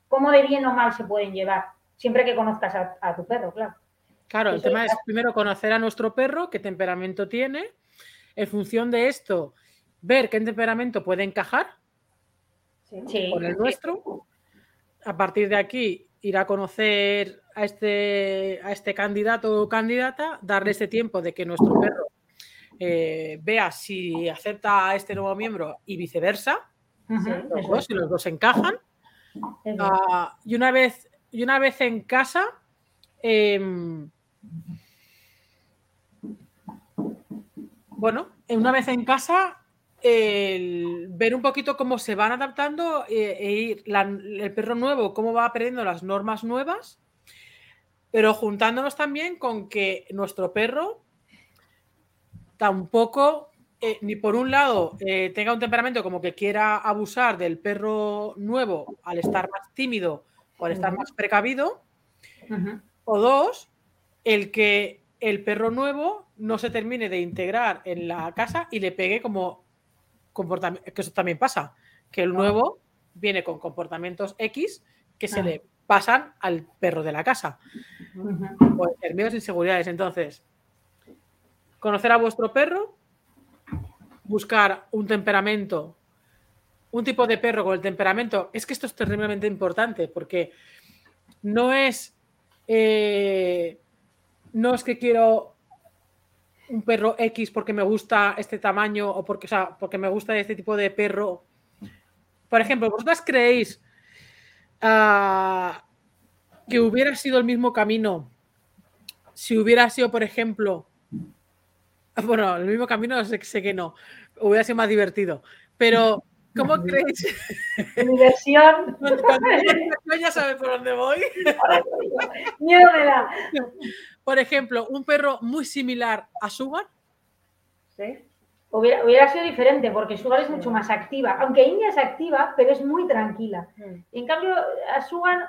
cómo de bien o mal se pueden llevar, siempre que conozcas a, a tu perro, claro. Claro, el tema es primero conocer a nuestro perro, qué temperamento tiene, en función de esto, ver qué temperamento puede encajar sí, con el nuestro. A partir de aquí, ir a conocer a este, a este candidato o candidata, darle este tiempo de que nuestro perro eh, vea si acepta a este nuevo miembro y viceversa, uh -huh, los dos, si los dos encajan. Uh, y, una vez, y una vez en casa, eh, bueno, una vez en casa, el ver un poquito cómo se van adaptando eh, e ir la, el perro nuevo, cómo va aprendiendo las normas nuevas, pero juntándonos también con que nuestro perro tampoco, eh, ni por un lado, eh, tenga un temperamento como que quiera abusar del perro nuevo al estar más tímido o al estar más precavido, uh -huh. o dos, el que el perro nuevo no se termine de integrar en la casa y le pegue como comportamiento, que eso también pasa, que el nuevo viene con comportamientos X que se le pasan al perro de la casa. Uh -huh. E inseguridades. Entonces, conocer a vuestro perro, buscar un temperamento, un tipo de perro con el temperamento. Es que esto es terriblemente importante porque no es... Eh, no es que quiero un perro X porque me gusta este tamaño o porque, o sea, porque me gusta este tipo de perro. Por ejemplo, ¿vosotras creéis uh, que hubiera sido el mismo camino si hubiera sido, por ejemplo, bueno, el mismo camino sé, sé que no, hubiera sido más divertido, pero ¿Cómo <laughs> creéis? Diversión. <laughs> Cuando, cuando ya sabe por dónde voy. <laughs> Miedo me da. Por ejemplo, un perro muy similar a Sugar. Sí. Hubiera, hubiera, sido diferente porque Sugar es mucho más activa. Aunque India es activa, pero es muy tranquila. En cambio, a Sugar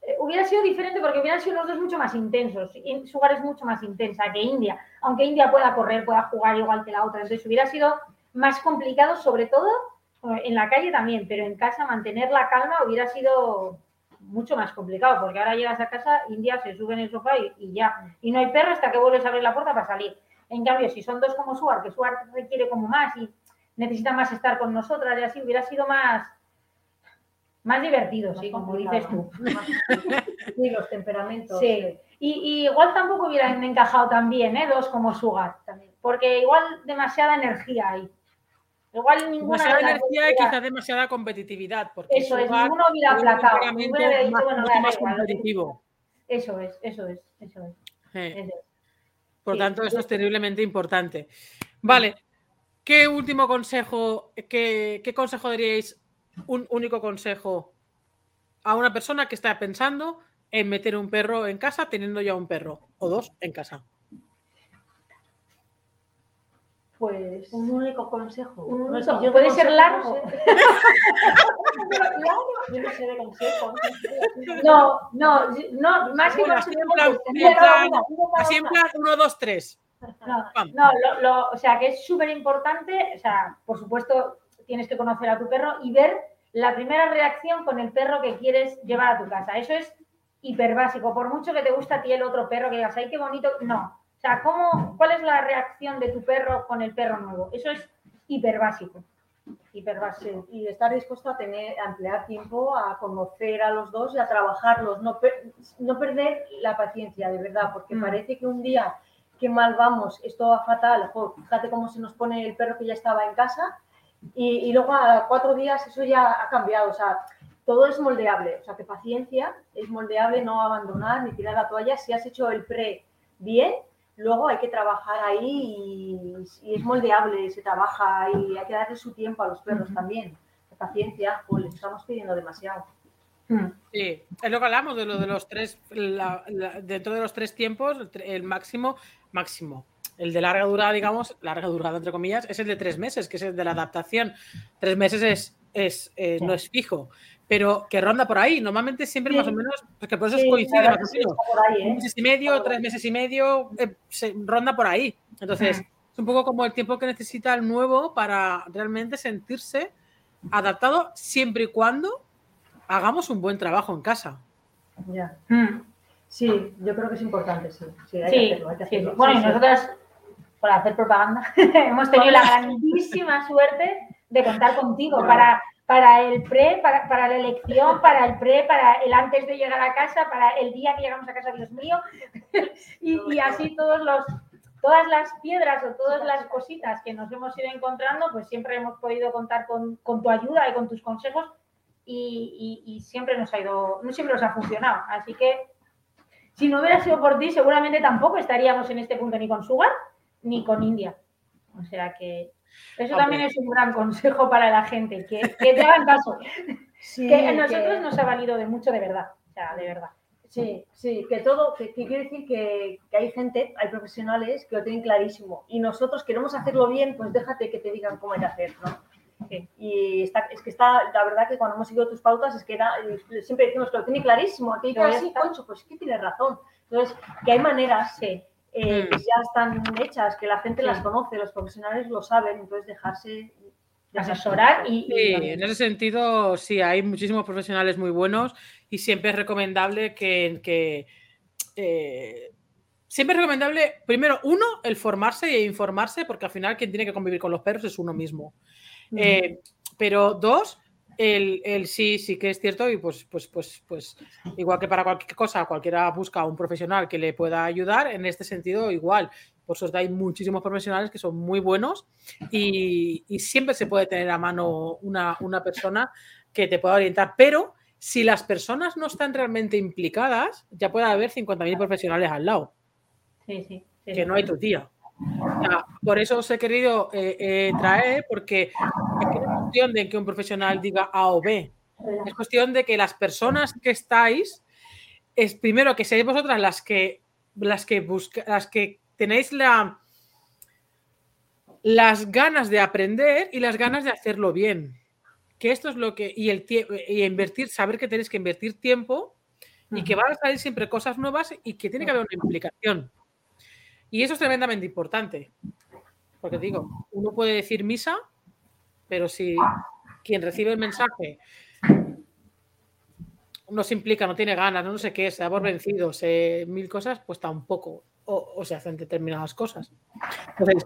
eh, hubiera sido diferente porque hubieran sido los dos mucho más intensos. Sugar es mucho más intensa que India. Aunque India pueda correr, pueda jugar igual que la otra. Entonces hubiera sido más complicado, sobre todo en la calle también, pero en casa mantener la calma hubiera sido mucho más complicado, porque ahora llegas a casa, India se sube en el sofá y, y, ya. Y no hay perro hasta que vuelves a abrir la puerta para salir. En cambio, si son dos como Suar, que Suar requiere como más y necesita más estar con nosotras y así, hubiera sido más, más divertido, más sí, como dices tú. <laughs> Sí, los temperamentos. Sí. Y, igual tampoco hubieran encajado tan bien, ¿eh? Dos como Sugar también. Porque igual demasiada energía hay. Igual ninguna. Demasiada energía y quizás demasiada competitividad. Porque eso es, ninguno hubiera aplacado. más, competitivo. Eso es, eso es, eso es. Por tanto, eso es terriblemente importante. Vale. ¿Qué último consejo, qué, qué consejo daríais, un único consejo a una persona que está pensando en meter un perro en casa teniendo ya un perro o dos en casa? Pues un único consejo. puede ser largo. <laughs> yo no sé de consejo. No, no, no, más que consejo. Así en plan 1, 2, 3. No, lo, lo, o sea que es súper importante, o sea, por supuesto tienes que conocer a tu perro y ver la primera reacción con el perro que quieres llevar a tu casa. Eso es hiper básico. Por mucho que te guste a ti el otro perro, que digas, ay, qué bonito. No. Sea, ¿cómo, ¿cuál es la reacción de tu perro con el perro nuevo? Eso es hiper básico. Hiper básico. Y estar dispuesto a tener, a emplear tiempo, a conocer a los dos y a trabajarlos. No, no perder la paciencia, de verdad, porque mm. parece que un día que mal vamos, esto va fatal, fíjate cómo se nos pone el perro que ya estaba en casa, y, y luego a cuatro días eso ya ha cambiado. O sea, todo es moldeable, o sea que paciencia, es moldeable, no abandonar ni tirar la toalla. Si has hecho el pre bien, luego hay que trabajar ahí y, es moldeable, se trabaja y hay que darle su tiempo a los perros también. Paciencia, pues les estamos pidiendo demasiado. Hmm. Sí, es lo que hablamos de lo de los tres, dentro de los tres tiempos, el máximo, máximo. El de larga durada, digamos, larga durada entre comillas, es el de tres meses, que es el de la adaptación. Tres meses es, es eh, no es fijo pero que ronda por ahí. Normalmente siempre más o menos, porque por eso es coincide, ¿eh? meses y medio, tres meses y medio, eh, se ronda por ahí. Entonces, es un poco como el tiempo que necesita el nuevo para realmente sentirse adaptado siempre y cuando hagamos un buen trabajo en casa. Ya. Hmm. Sí, yo creo que es importante, sí. Sí, hay que hacerlo, hay que hacerlo. Bueno, y nosotras, para hacer propaganda, <laughs> hemos tenido la grandísima suerte de contar contigo para para el pre, para, para, la elección, para el pre, para el antes de llegar a casa, para el día que llegamos a casa, Dios mío, <laughs> y, así todos los, todas las piedras o todas las cositas que nos hemos ido encontrando, pues siempre hemos podido contar con, tu ayuda y con tus consejos y, siempre nos ha ido, no siempre nos ha funcionado. Así que si no hubiera sido por ti, seguramente tampoco estaríamos en este punto ni con Sugar ni con India. O sea que eso también es un gran consejo para la gente, que, que te hagan caso. <laughs> que a nosotros nos ha valido de mucho de verdad, o sea, de verdad. Sí, sí, que todo, que, quiere decir que, hay gente, hay profesionales que lo tienen clarísimo y nosotros queremos hacerlo bien, pues déjate que te digan cómo hay que hacer, ¿no? Y está, es que está, la verdad que cuando hemos seguido tus pautas es que era, siempre decimos que lo tiene clarísimo, aquí dice así, Concho, pues es que tienes razón. Entonces, que hay maneras, sí eh, mm. que ya están hechas, que la gente las conoce, los profesionales lo saben, entonces dejarse asesorar y, sí, en ese sentido sí hay muchísimos profesionales muy buenos y siempre es recomendable que, eh, siempre es recomendable primero uno el formarse e informarse porque al final quien tiene que convivir con los perros es uno mismo. Eh, pero dos el, sí, sí que es cierto, y pues, pues, pues, pues, igual que para cualquier cosa, cualquiera busca un profesional que le pueda ayudar, en este sentido, igual. Por eso hay muchísimos profesionales que son muy buenos y, siempre se puede tener a mano una, persona que te pueda orientar, pero si las personas no están realmente implicadas, ya puede haber 50.000 profesionales al lado. Sí, sí, que no hay tu tía. por eso os he querido eh, eh, traer, porque cuestión de que un profesional diga A o B. Es cuestión de que las personas que estáis, es primero que seáis vosotras las que las que busca, las que tenéis la las ganas de aprender y las ganas de hacerlo bien. Que esto es lo que y el y invertir, saber que tenéis que invertir tiempo y que van a salir siempre cosas nuevas y que tiene que haber una implicación. Y eso es tremendamente importante. Porque digo, uno puede decir misa, pero si quien recibe el mensaje no se implica, no tiene ganas, no, sé qué, se ha por vencido, se, mil cosas, pues tampoco. O, o, se hacen determinadas cosas. Entonces,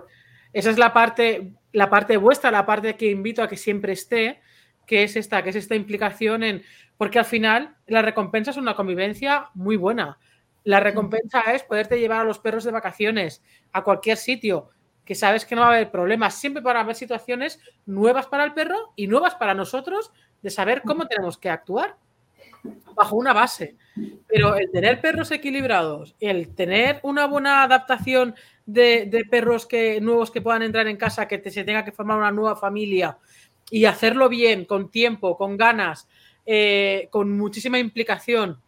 esa es la parte, la parte vuestra, la parte que invito a que siempre esté, que es esta, que es esta implicación en. Porque al final la recompensa es una convivencia muy buena. La recompensa es poderte llevar a los perros de vacaciones a cualquier sitio, que sabes que no va a haber problemas, siempre para haber situaciones nuevas para el perro y nuevas para nosotros de saber cómo tenemos que actuar bajo una base. Pero el tener perros equilibrados, el tener una buena adaptación de, perros que, nuevos que puedan entrar en casa, que se tenga que formar una nueva familia y hacerlo bien, con tiempo, con ganas, eh, con muchísima implicación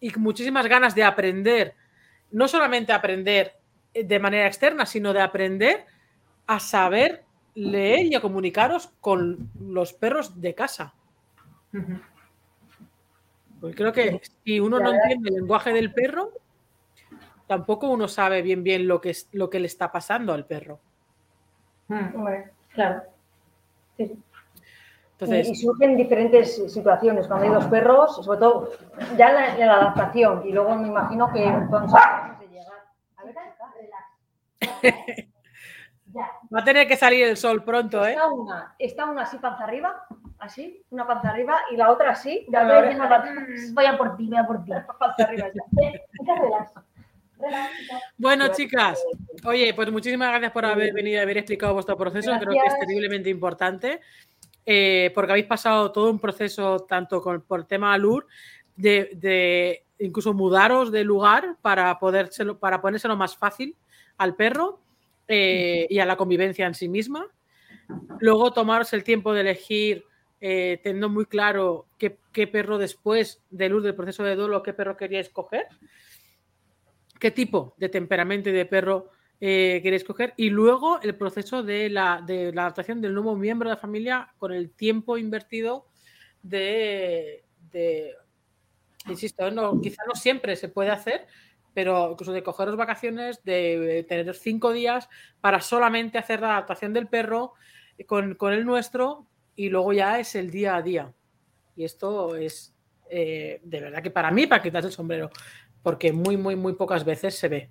y muchísimas ganas de aprender, no solamente aprender de manera externa, sino de aprender a saber leer y a comunicaros con los perros de casa. Porque creo que si uno no entiende el lenguaje del perro, tampoco uno sabe bien bien lo que, es, lo que le está pasando al perro. Claro. Entonces, y, surgen diferentes situaciones cuando hay dos perros, sobre todo ya en la, adaptación. Y luego me imagino que cuando de llegar. A ver, Va a tener que salir el sol pronto, ¿eh? Está una, está una así panza arriba, así, una panza arriba, y la otra así. voy a por ti, voy a por ti. <laughs> Panza arriba. Bueno, chicas, oye, pues muchísimas gracias por haber venido y haber explicado vuestro proceso. Creo que es terriblemente importante. Eh, porque habéis pasado todo un proceso, tanto con, por el tema ALUR, de, de, incluso mudaros de lugar para, podérselo, para ponérselo más fácil al perro eh, y a la convivencia en sí misma. Luego tomaros el tiempo de elegir, eh, teniendo muy claro qué, qué, perro después de luz del proceso de duelo, qué perro queríais coger, qué tipo de temperamento y de perro eh, queréis coger, y luego el proceso de la, de la, adaptación del nuevo miembro de la familia con el tiempo invertido de, de insisto, no, quizá no siempre se puede hacer, pero incluso de cogeros vacaciones, de tener cinco días para solamente hacer la adaptación del perro con, el nuestro y luego ya es el día a día. Y esto es eh, de verdad que para mí, para quitarse el sombrero, porque muy, muy, muy pocas veces se ve.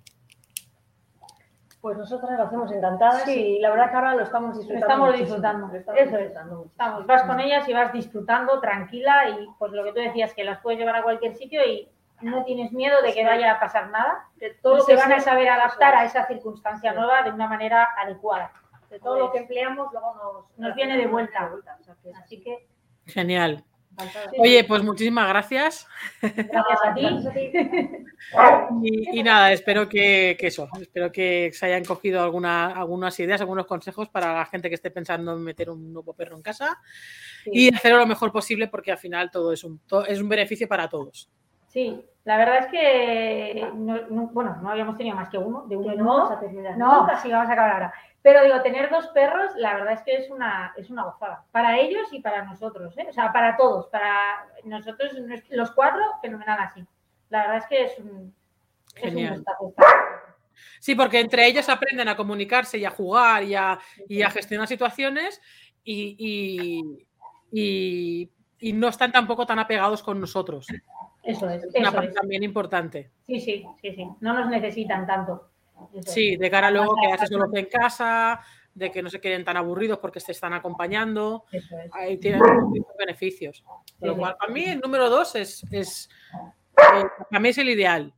Pues nosotras lo hacemos encantadas y la verdad que ahora lo estamos disfrutando. Estamos disfrutando. Eso es. vas con ellas y vas disfrutando tranquila y pues lo que tú decías, que las puedes llevar a cualquier sitio y no tienes miedo de que vaya a pasar nada, de todo lo que van a saber adaptar a esa circunstancia nueva de una manera adecuada. De todo lo que empleamos luego nos, viene de vuelta. Así que... Genial. Oye, pues muchísimas gracias. Gracias a ti. <laughs> Y, nada, espero que, eso, espero que se hayan cogido alguna, algunas ideas, algunos consejos para la gente que esté pensando en meter un nuevo perro en casa y hacerlo lo mejor posible porque al final todo es un, es un beneficio para todos. Sí, la verdad es que, bueno, no habíamos tenido más que uno, de uno no, no, casi vamos a acabar ahora. Pero digo, tener dos perros, la verdad es que es una, es una gozada. Para ellos y para nosotros, ¿eh? O sea, para todos. Para nosotros, los cuatro, fenomenal así. La verdad es que es un... Genial. sí, porque entre ellos aprenden a comunicarse y a jugar y a, y a gestionar situaciones y, y, y, no están tampoco tan apegados con nosotros. Eso es. una parte también importante. Sí, sí, sí, sí. No nos necesitan tanto. sí, de cara a luego que haces solo en casa, de que no se queden tan aburridos porque se están acompañando. Eso es. Ahí tienen muchos beneficios. lo cual, para mí, el número dos es, es eh, para mí es el ideal.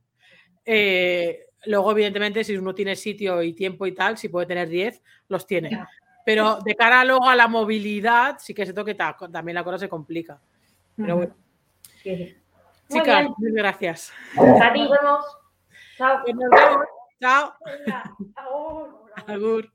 Eh, luego, evidentemente, si uno tiene sitio y tiempo y tal, si puede tener 10, los tiene. Pero de cara luego a la movilidad, sí que se toque también la cosa se complica. Pero bueno. Chicas, muchas gracias. A ti, vemos. Chao. Nos vemos. Chao. Agur.